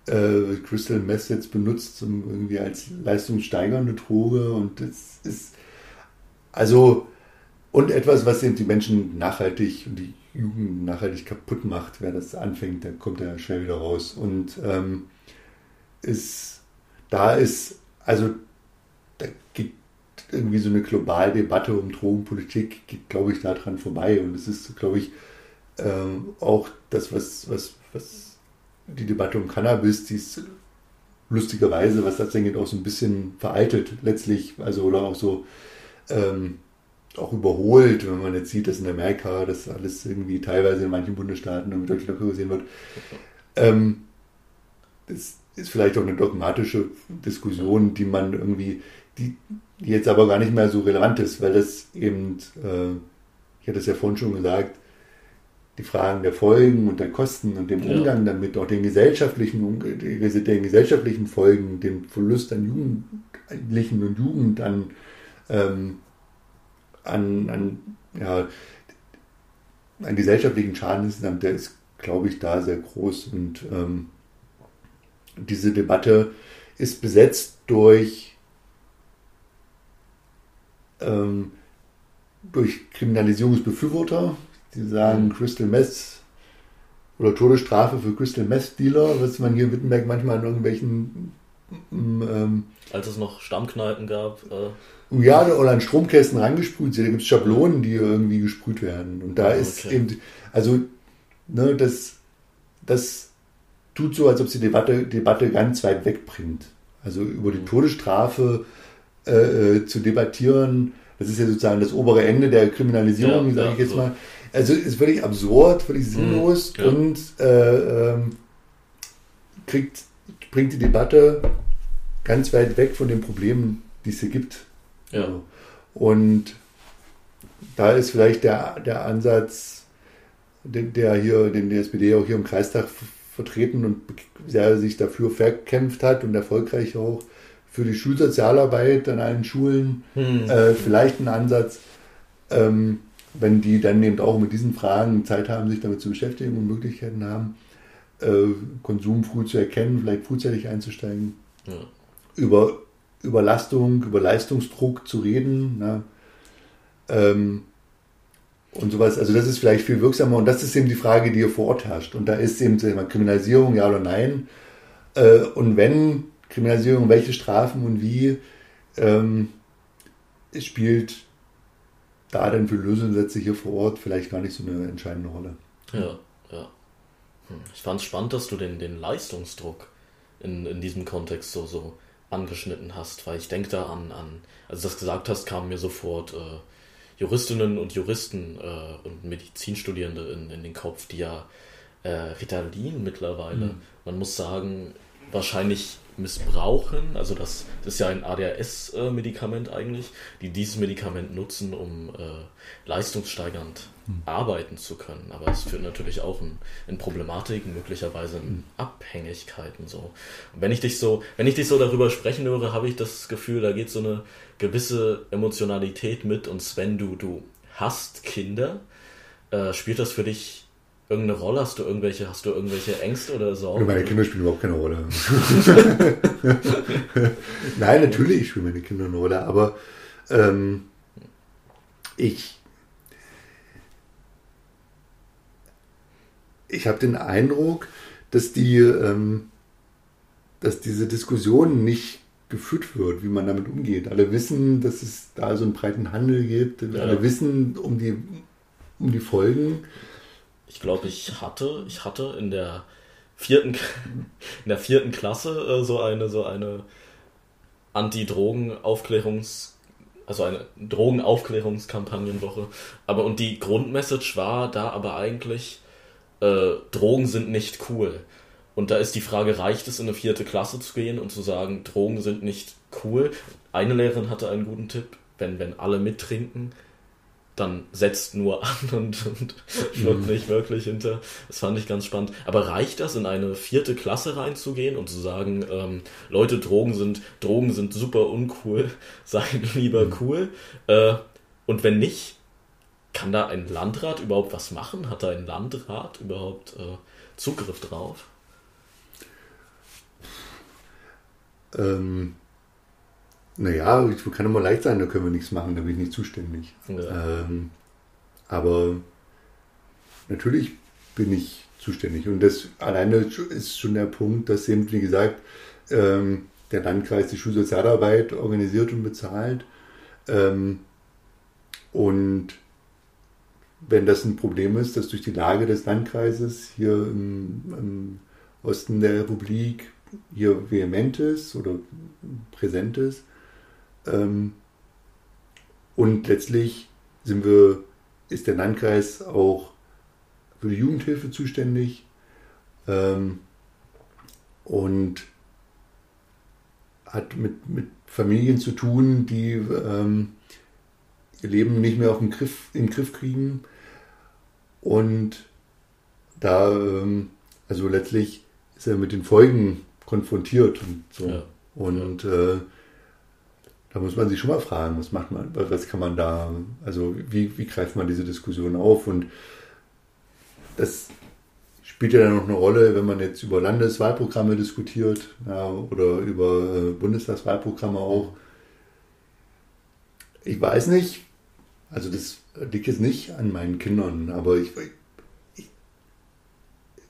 äh, Crystal Meth jetzt benutzt, um irgendwie als leistungssteigernde Droge und das ist also und etwas, was eben die Menschen nachhaltig und die Jugend nachhaltig kaputt macht, wer das anfängt, dann kommt er schnell wieder raus. Und ähm, ist da ist also da irgendwie so eine globale Debatte um Drogenpolitik geht, glaube ich, daran vorbei und es ist, glaube ich, ähm, auch das, was, was, was die Debatte um Cannabis, die ist lustigerweise, was das angeht, auch so ein bisschen veraltet letztlich, also oder auch so ähm, auch überholt, wenn man jetzt sieht, dass in Amerika das alles irgendwie teilweise in manchen Bundesstaaten irgendwie deutlich locker gesehen wird. Ähm, das ist vielleicht auch eine dogmatische Diskussion, die man irgendwie, die, jetzt aber gar nicht mehr so relevant ist, weil das eben, äh, ich hatte es ja vorhin schon gesagt, die Fragen der Folgen und der Kosten und dem Umgang ja. damit, auch den gesellschaftlichen, den gesellschaftlichen Folgen, den Verlust an Jugendlichen und Jugend, an, ähm, an, an, ja, an gesellschaftlichen Schaden insgesamt, der ist, glaube ich, da sehr groß. Und ähm, diese Debatte ist besetzt durch, ähm, durch Kriminalisierungsbefürworter, die sagen, mhm. Crystal Meth oder Todesstrafe für Crystal Meth Dealer, was man hier in Wittenberg manchmal in irgendwelchen. Mm, ähm, Als es noch Stammkneipen gab. Äh ja, oder an Stromkästen rangesprüht. Da gibt es Schablonen, die irgendwie gesprüht werden. Und da okay. ist eben, also, ne, das, das tut so, als ob sie die Debatte, Debatte ganz weit wegbringt. Also über die mhm. Todesstrafe äh, äh, zu debattieren, das ist ja sozusagen das obere Ende der Kriminalisierung, ja, sage ja, ich jetzt so. mal also ist völlig absurd, völlig sinnlos mhm, ja. und äh, ähm, kriegt, bringt die Debatte ganz weit weg von den Problemen, die es hier gibt. Ja. Und da ist vielleicht der, der Ansatz, der hier, den die SPD auch hier im Kreistag vertreten und sehr sich dafür verkämpft hat und erfolgreich auch für die Schulsozialarbeit an allen Schulen, hm. äh, vielleicht ein Ansatz, ähm, wenn die dann eben auch mit diesen Fragen Zeit haben, sich damit zu beschäftigen und Möglichkeiten haben, äh, Konsum früh zu erkennen, vielleicht frühzeitig einzusteigen, ja. über Überlastung, über Leistungsdruck zu reden ne? ähm, und sowas. Also das ist vielleicht viel wirksamer und das ist eben die Frage, die hier vor Ort herrscht. Und da ist eben Kriminalisierung, ja oder nein. Äh, und wenn Kriminalisierung, welche Strafen und wie, ähm, spielt da denn für Lösungsansätze hier vor Ort vielleicht gar nicht so eine entscheidende Rolle. Ja, ja. Hm. Ich fand es spannend, dass du den, den Leistungsdruck in, in diesem Kontext so, so angeschnitten hast, weil ich denke da an, an, als du das gesagt hast, kamen mir sofort äh, Juristinnen und Juristen äh, und Medizinstudierende in, in den Kopf, die ja äh, Ritalin mittlerweile, mhm. man muss sagen, wahrscheinlich missbrauchen. Also das, das ist ja ein ADHS-Medikament eigentlich, die dieses Medikament nutzen, um äh, leistungssteigernd hm. arbeiten zu können. Aber es führt natürlich auch in, in Problematiken, möglicherweise in hm. Abhängigkeiten so. Und wenn ich dich so, wenn ich dich so darüber sprechen höre, habe ich das Gefühl, da geht so eine gewisse Emotionalität mit. Und Sven, du, du hast Kinder. Äh, spielt das für dich irgendeine Rolle? Hast du irgendwelche, hast du irgendwelche Ängste oder Sorgen? Meine Kinder spielen überhaupt keine Rolle. [laughs] Nein, natürlich spielen meine Kinder eine Rolle, aber ähm, ich, ich habe den Eindruck, dass die, ähm, dass diese Diskussion nicht geführt wird, wie man damit umgeht. Alle wissen, dass es da so einen breiten Handel gibt. Ja. Alle wissen um die, um die Folgen ich glaube, ich hatte, ich hatte in der vierten, [laughs] in der vierten Klasse äh, so eine, so eine Anti-Drogen-Aufklärungs- also eine Drogenaufklärungskampagnenwoche. Aber und die Grundmessage war da aber eigentlich, äh, Drogen sind nicht cool. Und da ist die Frage, reicht es in eine vierte Klasse zu gehen und zu sagen, Drogen sind nicht cool? Eine Lehrerin hatte einen guten Tipp, wenn, wenn alle mittrinken, dann setzt nur [laughs] an und, und schluckt mhm. nicht wirklich hinter. Das fand ich ganz spannend. Aber reicht das, in eine vierte Klasse reinzugehen und zu sagen, ähm, Leute, Drogen sind, Drogen sind super uncool, [laughs] seid lieber mhm. cool? Äh, und wenn nicht, kann da ein Landrat überhaupt was machen? Hat da ein Landrat überhaupt äh, Zugriff drauf? Ähm, naja, ich kann immer leicht sein, da können wir nichts machen, da bin ich nicht zuständig. Ja. Ähm, aber natürlich bin ich zuständig. Und das alleine ist schon der Punkt, dass eben, wie gesagt, ähm, der Landkreis die Schulsozialarbeit organisiert und bezahlt. Ähm, und wenn das ein Problem ist, dass durch die Lage des Landkreises hier im, im Osten der Republik hier vehement ist oder präsent ist, und letztlich sind wir, ist der Landkreis auch für die Jugendhilfe zuständig ähm, und hat mit, mit Familien zu tun, die ähm, ihr Leben nicht mehr auf den Griff, in den Griff kriegen. Und da, ähm, also letztlich ist er mit den Folgen konfrontiert und so. Ja. Und Äh, da muss man sich schon mal fragen, was macht man, was kann man da, also wie, wie greift man diese Diskussion auf? Und das spielt ja dann noch eine Rolle, wenn man jetzt über Landeswahlprogramme diskutiert ja, oder über äh, Bundestagswahlprogramme auch. Ich weiß nicht, also das liegt jetzt nicht an meinen Kindern, aber ich, ich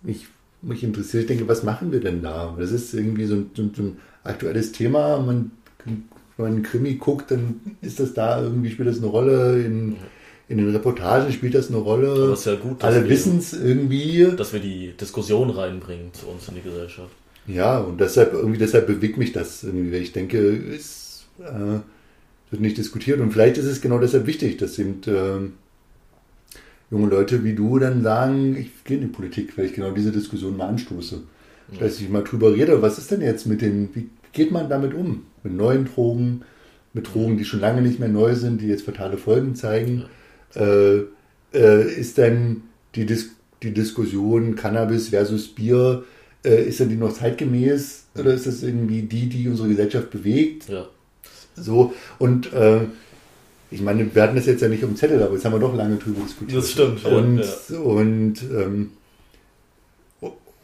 mich, mich interessiert, ich denke, was machen wir denn da? Das ist irgendwie so ein, so ein aktuelles Thema. Man, wenn man einen Krimi guckt, dann ist das da irgendwie, spielt das eine Rolle. In, in den Reportagen spielt das eine Rolle. Aber es ist ja gut, dass Alle wissen es irgendwie. Dass wir die Diskussion reinbringen zu uns in die Gesellschaft. Ja, und deshalb irgendwie deshalb bewegt mich das irgendwie, weil ich denke, es äh, wird nicht diskutiert und vielleicht ist es genau deshalb wichtig, dass eben ähm, junge Leute wie du dann sagen, ich gehe in die Politik, weil ich genau diese Diskussion mal anstoße. Dass ich mal drüber rede, was ist denn jetzt mit den, wie geht man damit um? Mit neuen Drogen, mit Drogen, die schon lange nicht mehr neu sind, die jetzt fatale Folgen zeigen. Äh, äh, ist denn die, Dis die Diskussion Cannabis versus Bier, äh, ist denn die noch zeitgemäß oder ist das irgendwie die, die unsere Gesellschaft bewegt? Ja. So, und äh, ich meine, wir hatten das jetzt ja nicht um Zettel, aber jetzt haben wir doch lange drüber diskutiert. Das stimmt, Und, ja. und, ähm,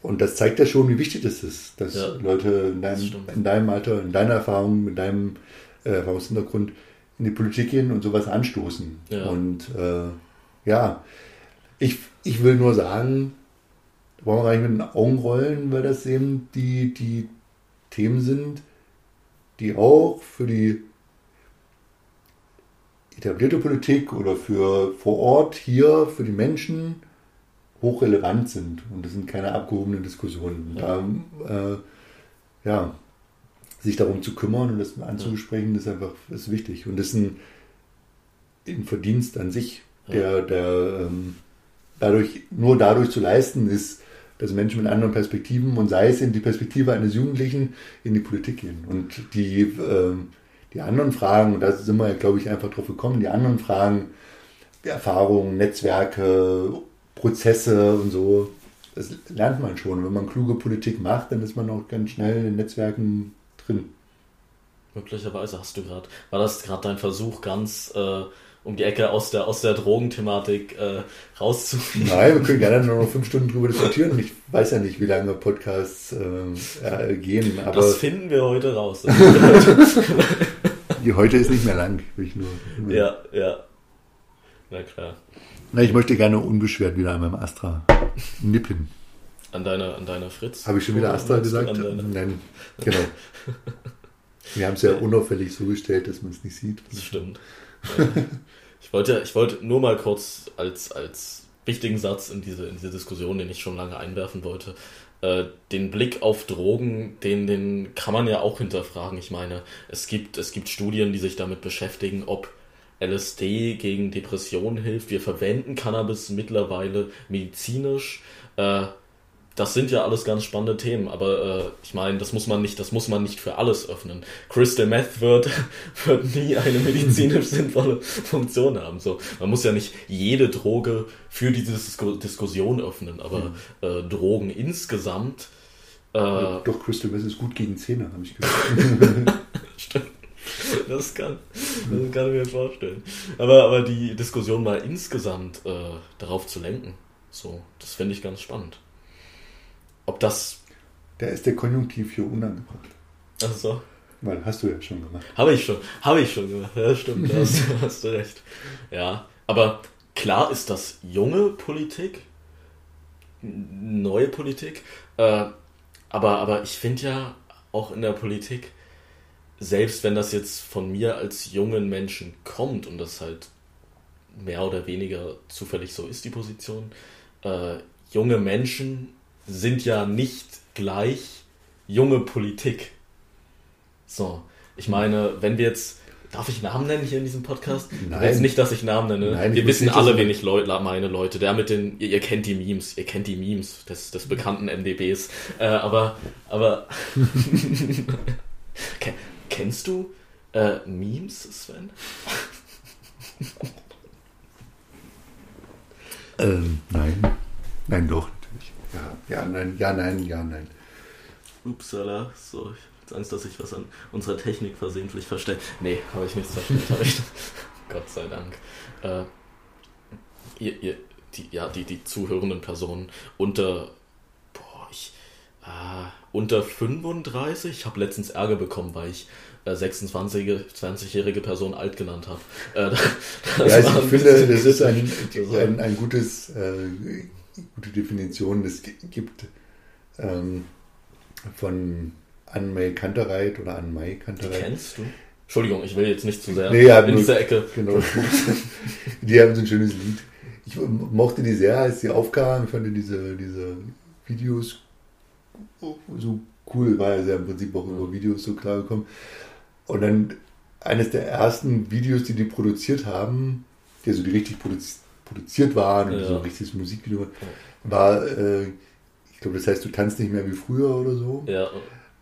und das zeigt ja schon, wie wichtig das ist, dass Ja, Leute in das deinem, stimmt. in deinem Alter, in deiner Erfahrung, mit deinem äh, Erfahrungshintergrund in die Politik gehen und sowas anstoßen. Ja. Und äh, ja, ich, ich will nur sagen, da wollen wir gar nicht mit den Augen rollen, weil das eben die, die Themen sind, die auch für die etablierte Politik oder für vor Ort hier, für die Menschen hochrelevant sind. Und das sind keine abgehobenen Diskussionen. Da, äh, ja, sich darum zu kümmern und das anzusprechen, ist einfach ist wichtig. Und das ist ein, ein Verdienst an sich, der, der ähm, dadurch, nur dadurch zu leisten ist, dass Menschen mit anderen Perspektiven und sei es in die Perspektive eines Jugendlichen in die Politik gehen. Und die, ähm, die anderen Fragen, und da sind wir ja, glaube ich, einfach drauf gekommen, die anderen Fragen, die Erfahrungen, Netzwerke, Prozesse und so, das lernt man schon. Wenn man kluge Politik macht, dann ist man auch ganz schnell in den Netzwerken drin. Möglicherweise hast du gerade, war das gerade dein Versuch, ganz äh, um die Ecke aus der, aus der Drogenthematik äh, rauszufliegen? Nein, wir können [laughs] gerne nur noch fünf Stunden drüber diskutieren. Ich weiß ja nicht, wie lange Podcasts ähm, äh, gehen, aber Das finden wir heute raus. [laughs] [laughs] die heute ist nicht mehr lang. Will ich nur, ja, ja. Na klar. Na, ich möchte gerne unbeschwert wieder an meinem Astra nippen. An deiner, an deiner Fritz. Habe ich schon wieder Astra gesagt? Nein, genau. Wir haben es ja unauffällig so gestellt, dass man es nicht sieht. das stimmt. Ich wollte, ich wollte nur mal kurz als, als wichtigen Satz in diese, in diese Diskussion, den ich schon lange einwerfen wollte, äh, den Blick auf Drogen, den, den kann man ja auch hinterfragen. Ich meine, es gibt, es gibt Studien, die sich damit beschäftigen, ob LSD gegen Depressionen hilft. Wir verwenden Cannabis mittlerweile medizinisch. Äh, das sind ja alles ganz spannende Themen, aber äh, ich meine, das muss man nicht, das muss man nicht für alles öffnen. Crystal Meth wird, [laughs] wird nie eine medizinisch [laughs] sinnvolle Funktion haben. So, man muss ja nicht jede Droge für diese Disku Diskussion öffnen, aber äh, Drogen insgesamt äh, Doch, Crystal Meth ist gut gegen Zähne, habe ich gehört. [laughs] Stimmt. Das kann, das kann ich mir vorstellen. Aber, aber die Diskussion mal insgesamt äh, darauf zu lenken, so, das finde ich ganz spannend. Ob das. Da ist der Konjunktiv hier unangebracht. Also, Weil hast du ja schon gemacht. habe ich schon, habe ich schon gemacht. Ja, stimmt, da hast, [laughs] hast du recht. Ja, aber klar ist das junge Politik, neue Politik, äh, aber, aber ich finde ja auch in der Politik, selbst wenn das jetzt von mir als jungen Menschen kommt und das halt mehr oder weniger zufällig so ist, die Position, äh, junge Menschen sind ja nicht gleich junge Politik. So, ich meine, wenn wir jetzt, darf ich Namen nennen hier in diesem Podcast? Nein. Jetzt nicht, dass ich Namen nenne. Nein, wir wissen alle, wen ich Leu meine Leute. Der mit den, ihr, ihr kennt die Memes, ihr kennt die Memes des, des bekannten MDBs. Äh, aber, aber, [laughs] [laughs] kennst du äh, Memes, Sven? [laughs] Ähm, nein. Nein, doch, Ja, ja, nein, ja, nein, ja, nein. Upsala, so, ich habe Angst, dass ich was an unserer Technik versehentlich verstelle. Nee, habe ich nichts ich. [laughs] Gott sei Dank. Äh, ihr, ihr, die, ja, die, die zuhörenden Personen unter, äh, unter 35, ich habe letztens Ärger bekommen, weil ich äh, 26, 20-jährige Person alt genannt habe. Äh, [laughs] ja, also ich finde, das ist ein, ein, ein gutes, äh, gute Definition. Es gibt ähm, von Anne-May Kantereit oder Anne-May Kantereit. Die kennst du? Entschuldigung, ich will jetzt nicht zu sehr nee, ja, in dieser Ecke. Genau. [laughs] die haben so ein schönes Lied. Ich mochte die sehr, als sie aufkamen. Ich fand diese, diese Videos so cool, war ja sehr im Prinzip auch über Videos so klar gekommen. Und dann eines der ersten Videos, die die produziert haben, die also die richtig produzi produziert waren und ja. so ein richtiges Musikvideo war, äh, ich glaube, das heißt, du tanzt nicht mehr wie früher oder so. Ja.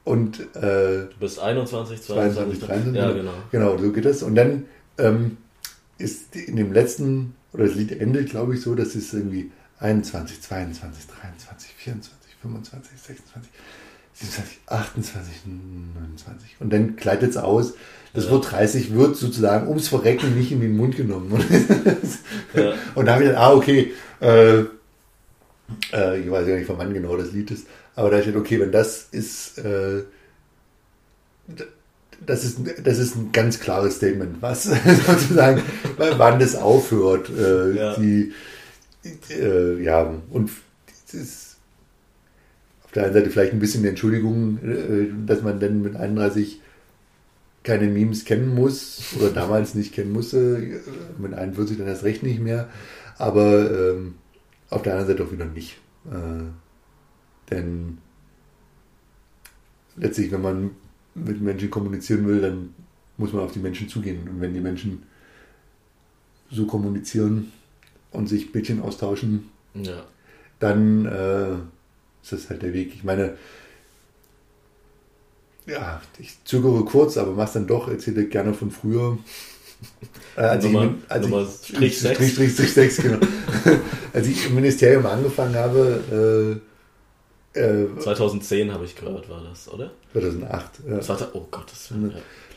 Und äh, du bist 21, 22, 23. Ja, genau. Genau, so geht das. Und dann ähm, ist in dem letzten, oder das Lied endet, glaube ich, so, dass es irgendwie 21, 22, 23, 24, 25, 26, 27, 28, 29. Und dann gleitet es aus. Das ja. Wort 30 wird sozusagen ums Verrecken nicht in den Mund genommen. [laughs] ja. Und da habe ich gedacht, ah, okay, äh, äh, ich weiß ja nicht, von wann genau das Lied ist, aber da steht, okay, wenn das ist, äh, das ist, das ist ein ganz klares Statement, was [laughs] sozusagen, wann das aufhört. Äh, ja. Die, äh, ja, und das ist, auf der einen Seite vielleicht ein bisschen die Entschuldigung, äh, dass man dann mit 31 keine Memes kennen muss oder [laughs] damals nicht kennen musste. Mit 41 dann erst recht nicht mehr. Aber ähm, auf der anderen Seite auch wieder nicht. Äh, denn letztlich, wenn man mit Menschen kommunizieren will, dann muss man auf die Menschen zugehen. Und wenn die Menschen so kommunizieren und sich Bildchen austauschen, ja. dann äh, ist das halt der Weg. Ich meine, ja, ich zögere kurz, aber mach's dann doch, erzähle gerne von früher. [laughs] Äh, als Nummer, ich, als Nummer ich, Strich 6. Strich, Strich, Strich 6, genau. [laughs] als ich im Ministerium angefangen habe, äh, äh, 2010 habe ich gehört, war das, oder? 2008. Ja. Das war, oh Gott, das ja.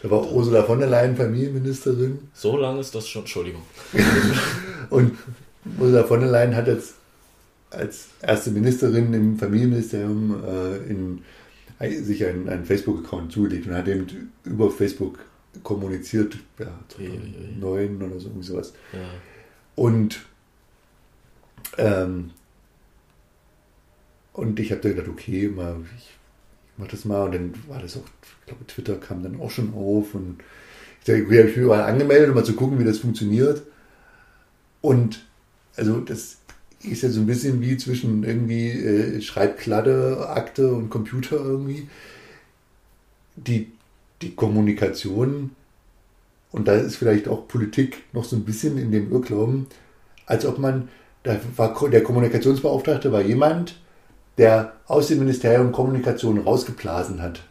Da war Ursula von der Leyen Familienministerin. So lange ist das schon, Entschuldigung. [laughs] Und Ursula von der Leyen hat jetzt als erste Ministerin im Familienministerium äh, in, sich einen, einen Facebook-Account zugelegt und hat eben über Facebook kommuniziert, ja, 2009 oder so, irgendwie sowas. Ja. Und, ähm, und ich habe da gedacht, okay, mal, ich, ich mach das mal. Und dann war das auch, ich glaube, Twitter kam dann auch schon auf. Und ich habe mich überall angemeldet, um mal zu gucken, wie das funktioniert. Und also das ist ja so ein bisschen wie zwischen irgendwie äh, Schreibkladde, Akte und Computer irgendwie. Die, die Kommunikation, und da ist vielleicht auch Politik noch so ein bisschen in dem Irrglauben, als ob man, da war der Kommunikationsbeauftragte war jemand, der aus dem Ministerium Kommunikation rausgeblasen hat.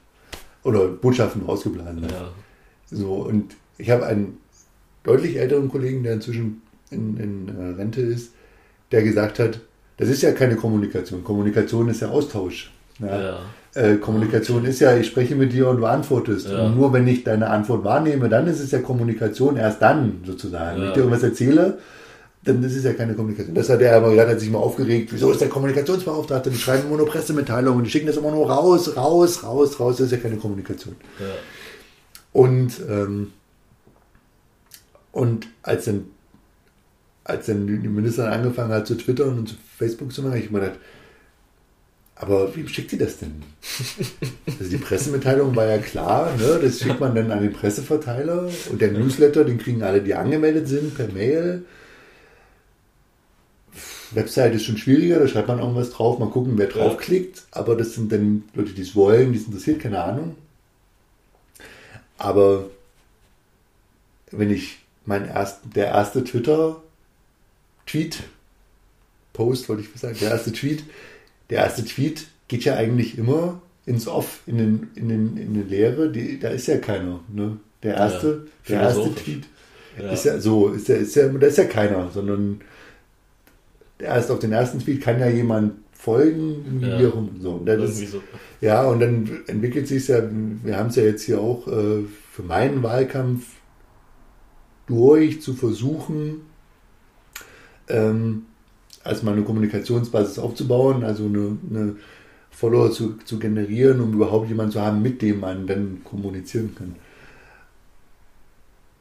Oder Botschaften rausgeblasen hat. Ja. So, und ich habe einen deutlich älteren Kollegen, der inzwischen in, in äh, Rente ist, der gesagt hat, das ist ja keine Kommunikation. Kommunikation ist ja Austausch. Ja. Ja. Äh, Kommunikation ist ja, ich spreche mit dir und du antwortest. Ja. Und nur wenn ich deine Antwort wahrnehme, dann ist es ja Kommunikation, erst dann sozusagen. Wenn ich dir irgendwas erzähle, dann ist es ja keine Kommunikation. Das hat er aber gesagt, hat sich mal aufgeregt, wieso ist der Kommunikationsbeauftragte, die schreiben immer nur Pressemitteilungen, die schicken das immer nur raus, raus, raus, raus, das ist ja keine Kommunikation. Und, ähm, und als dann als dann die Ministerin angefangen hat zu twittern und zu Facebook zu machen, ich meine, aber wem schickt die das denn? [laughs] Also die Pressemitteilung war ja klar, ne? das schickt man dann an den Presseverteiler und der Newsletter, den kriegen alle, die angemeldet sind, per Mail. Website ist schon schwieriger, da schreibt man irgendwas drauf, mal gucken, wer draufklickt, aber das sind dann Leute, die es wollen, die es interessiert, keine Ahnung. Aber wenn ich mein erst, der erste Twitter Tweet, Post wollte ich sagen, der erste Tweet, der erste Tweet geht ja eigentlich immer ins Off, in, den, in, den, in eine Leere, die, da ist ja keiner. Ne? Der erste, ja, der erste Tweet ja. ist ja so, ist ja, ist ja, da ist ja keiner, sondern erst auf den ersten Tweet kann ja jemand folgen, Ja. wie auch immer. So, und ist, so. ja, und dann entwickelt sich ja, wir haben es ja jetzt hier auch äh, für meinen Wahlkampf durch zu versuchen, ähm, erstmal eine Kommunikationsbasis aufzubauen, also eine, eine Follower zu, zu generieren, um überhaupt jemanden zu haben, mit dem man dann kommunizieren kann.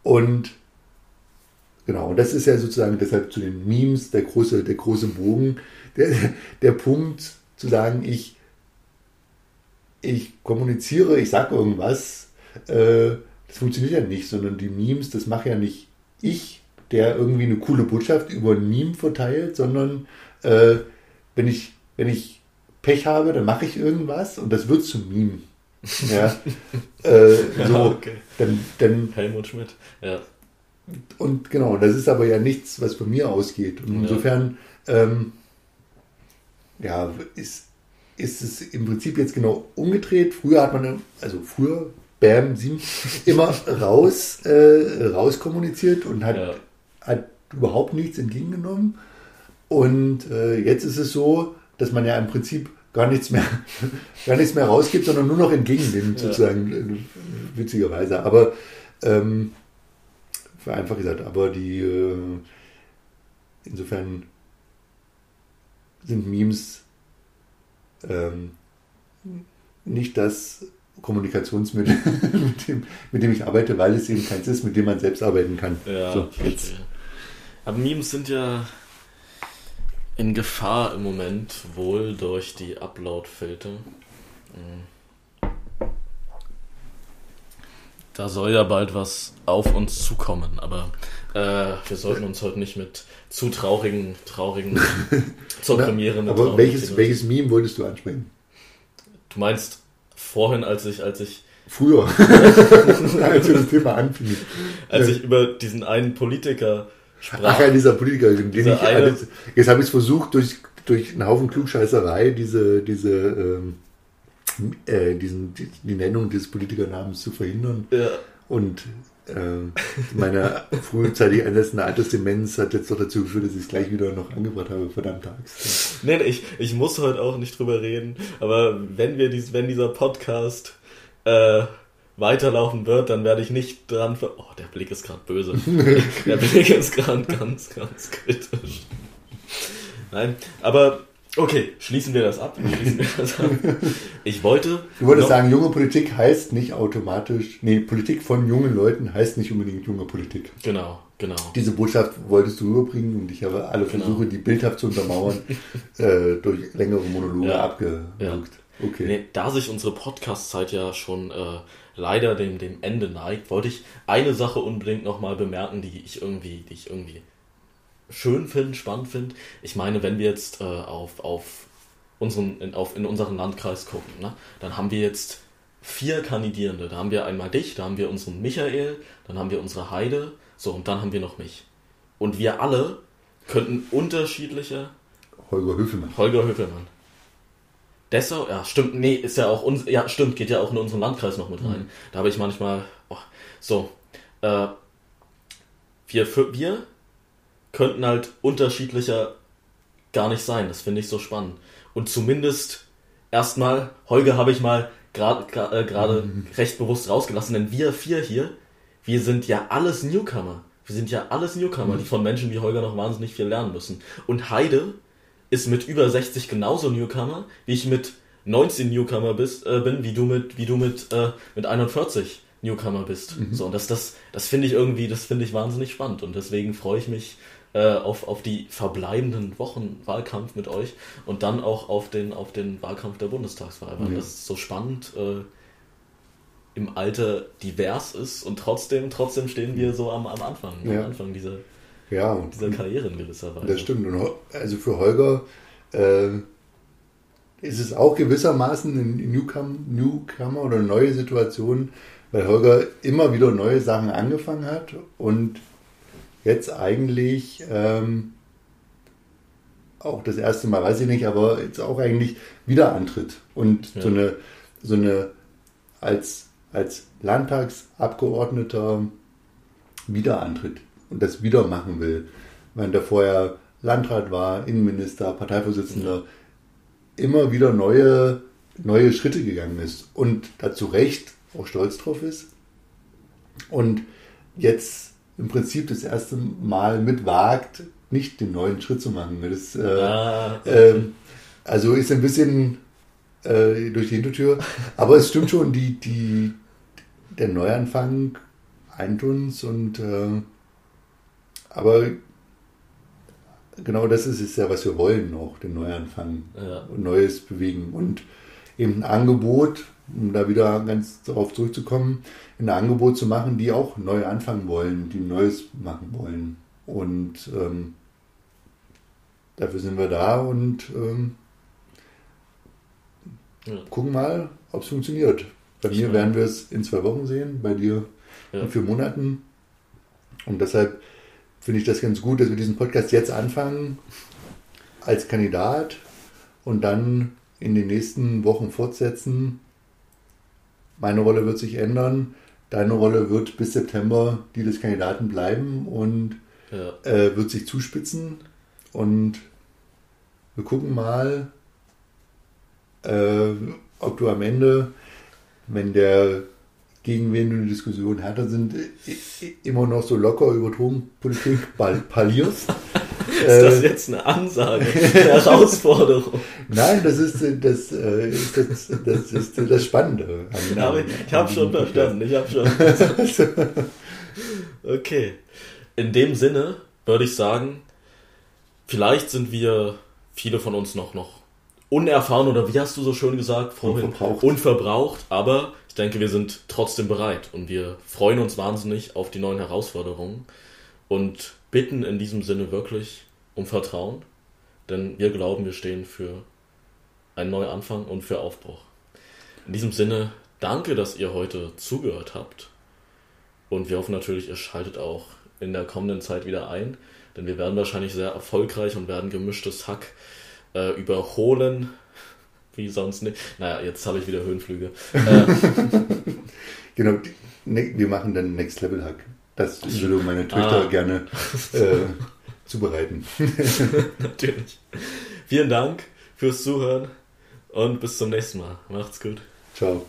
Und genau, das ist ja sozusagen deshalb zu den Memes der große, der große Bogen, der, der Punkt zu sagen, ich, ich kommuniziere, ich sage irgendwas, äh, das funktioniert ja nicht, sondern die Memes, das mache ja nicht ich, der irgendwie eine coole Botschaft über ein Meme verteilt, sondern äh, wenn, ich, wenn ich Pech habe, dann mache ich irgendwas und das wird zum Meme. Ja, [laughs] äh, so, Ja, okay. dann, dann Helmut Schmidt. Ja. und genau, das ist aber ja nichts, was von mir ausgeht. Und Ja. insofern, ähm, ja, ist, ist es im Prinzip jetzt genau umgedreht. Früher hat man, also früher, Bam, sieben, immer raus, äh, raus kommuniziert und hat, Ja. Hat überhaupt nichts entgegengenommen. Und äh, jetzt ist es so, dass man ja im Prinzip gar nichts mehr, [laughs] gar nichts mehr rausgibt, sondern nur noch entgegennimmt, Ja. sozusagen, äh, witzigerweise. Aber ähm, vereinfacht gesagt, aber die äh, insofern sind Memes ähm, nicht das Kommunikationsmittel, [laughs] mit dem, mit dem ich arbeite, weil es eben keins ist, mit dem man selbst arbeiten kann. Ja, so, verstehe. Aber Memes sind ja in Gefahr im Moment wohl durch die Upload-Filter. Mhm. Da soll ja bald was auf uns zukommen, aber äh, wir sollten uns heute nicht mit zu traurigen, traurigen [laughs] zur Na, Premiere aber welches, welches Meme wolltest du ansprechen? Du meinst vorhin, als ich, als ich, Früher, [laughs] als wir das Thema anfingen. als ich über diesen einen Politiker sprach. Ach ja, dieser Politiker, den Dieser ich, eine- jetzt, habe ich es versucht, durch, durch einen Haufen Klugscheißerei diese, diese, ähm, äh, diesen, die, die Nennung des Politikernamens zu verhindern. ja, Und äh, meine frühzeitig einsetzende Altersdemenz hat jetzt doch dazu geführt, dass ich es gleich wieder noch angebracht habe, verdammte Axt. Nee, nee, ich, ich muss heute auch nicht drüber reden, aber wenn wir dies, wenn dieser Podcast äh, weiterlaufen wird, dann werde ich nicht dran ver Oh, der Blick ist gerade böse. [laughs] der Blick ist gerade ganz, ganz kritisch. Nein, aber okay, schließen wir das ab. Schließen wir das ab. Ich wollte. Du wolltest sagen, junge Politik heißt nicht automatisch, nee, Politik von jungen Leuten heißt nicht unbedingt junge Politik. Genau, genau. Diese Botschaft wolltest du rüberbringen und ich habe alle Genau. Versuche, die bildhaft zu untermauern, [laughs] äh, durch längere Monologe Ja. abgewürgt. Okay. Nee, da sich unsere Podcast-Zeit ja schon äh, leider dem, dem Ende neigt, wollte ich eine Sache unbedingt nochmal bemerken, die ich irgendwie, die ich irgendwie schön finde, spannend finde. Ich meine, wenn wir jetzt äh, auf, auf, unseren, in, auf in unseren Landkreis gucken, ne, dann haben wir jetzt vier Kandidierende. Da haben wir einmal dich, da haben wir unseren Michael, dann haben wir unsere Heide, so und dann haben wir noch mich. Und wir alle könnten unterschiedliche Holger Höfelmann. Holger Höfelmann. Dessau, ja, stimmt, nee, ist ja auch uns, ja, stimmt, geht ja auch in unseren Landkreis noch mit rein. Da habe ich manchmal, oh, so, äh, wir, für, wir könnten halt unterschiedlicher gar nicht sein. Das finde ich so spannend. Und zumindest erstmal, Holger habe ich mal gerade äh, gerade recht bewusst rausgelassen, denn wir vier hier, wir sind ja alles Newcomer. Wir sind ja alles Newcomer, die von Menschen wie Holger noch wahnsinnig viel lernen müssen. Und Heide ist mit über 60 genauso Newcomer, wie ich mit 19 Newcomer bist, äh, bin, wie du mit, wie du mit, äh, mit 41 Newcomer bist. So, und das, das, das finde ich irgendwie, das finde ich wahnsinnig spannend. Und deswegen freue ich mich äh, auf, auf die verbleibenden Wochen Wahlkampf mit euch und dann auch auf den, auf den Wahlkampf der Bundestagswahl, weil Ja. das ist so spannend äh, im Alter divers ist und trotzdem, trotzdem stehen wir so am, am Anfang, am Ja. Anfang dieser, Ja, dieser Karriere in gewisser Weise. Das stimmt. Und also für Holger äh, ist es auch gewissermaßen ein Newcomer, Newcomer oder eine neue Situation, weil Holger immer wieder neue Sachen angefangen hat und jetzt eigentlich ähm, auch das erste Mal, weiß ich nicht, aber jetzt auch eigentlich wieder antritt und Ja. so eine so eine als als Landtagsabgeordneter wieder antritt und das wieder machen will. Wenn der vorher Landrat war, Innenminister, Parteivorsitzender, immer wieder neue, neue Schritte gegangen ist und dazu recht auch stolz drauf ist. Und jetzt im Prinzip das erste Mal mitwagt, nicht den neuen Schritt zu machen. Das, äh, ah, äh, also ist ein bisschen äh, durch die Hintertür. Aber es stimmt schon, die, die, der Neuanfang eint uns und äh, aber genau das ist es ja, was wir wollen, auch den Neuanfang ja. und Neues bewegen. Und eben ein Angebot, um da wieder ganz darauf zurückzukommen, ein Angebot zu machen, die auch neu anfangen wollen, die Neues machen wollen. Und ähm, dafür sind wir da und ähm, ja. gucken mal, ob es funktioniert. Bei mir ja. werden wir es in zwei Wochen sehen, bei dir ja. in vier Monaten. Und deshalb finde ich das ganz gut, dass wir diesen Podcast jetzt anfangen als Kandidat und dann in den nächsten Wochen fortsetzen. Meine Rolle wird sich ändern. Deine Rolle wird bis September die des Kandidaten bleiben und ja. äh, wird sich zuspitzen. Und wir gucken mal, äh, ob du am Ende, wenn der gegen wen du eine Diskussion härter sind, immer noch so locker über Drogenpolitik parlierst. [laughs] ist das äh, jetzt eine Ansage, [laughs] eine Herausforderung? Nein, das ist das, äh, ist das, das, ist das Spannende. An, an, ich habe schon verstanden, ich habe schon. [laughs] okay. In dem Sinne würde ich sagen, vielleicht sind wir, viele von uns noch, noch unerfahren oder wie hast du so schön gesagt vorhin? Unverbraucht. Unverbraucht, aber ich denke, wir sind trotzdem bereit und wir freuen uns wahnsinnig auf die neuen Herausforderungen und bitten in diesem Sinne wirklich um Vertrauen, denn wir glauben, wir stehen für einen Neuanfang und für Aufbruch. In diesem Sinne, danke, dass ihr heute zugehört habt und wir hoffen natürlich, ihr schaltet auch in der kommenden Zeit wieder ein, denn wir werden wahrscheinlich sehr erfolgreich und werden gemischtes Hack äh, überholen. Wie sonst nicht. Naja, jetzt habe ich wieder Höhenflüge. [laughs] Äh, genau, ne, wir machen dann Next Level Hack. Das würde meine Töchter ah. gerne äh, [laughs] zubereiten. [laughs] Natürlich. Vielen Dank fürs Zuhören und bis zum nächsten Mal. Macht's gut. Ciao.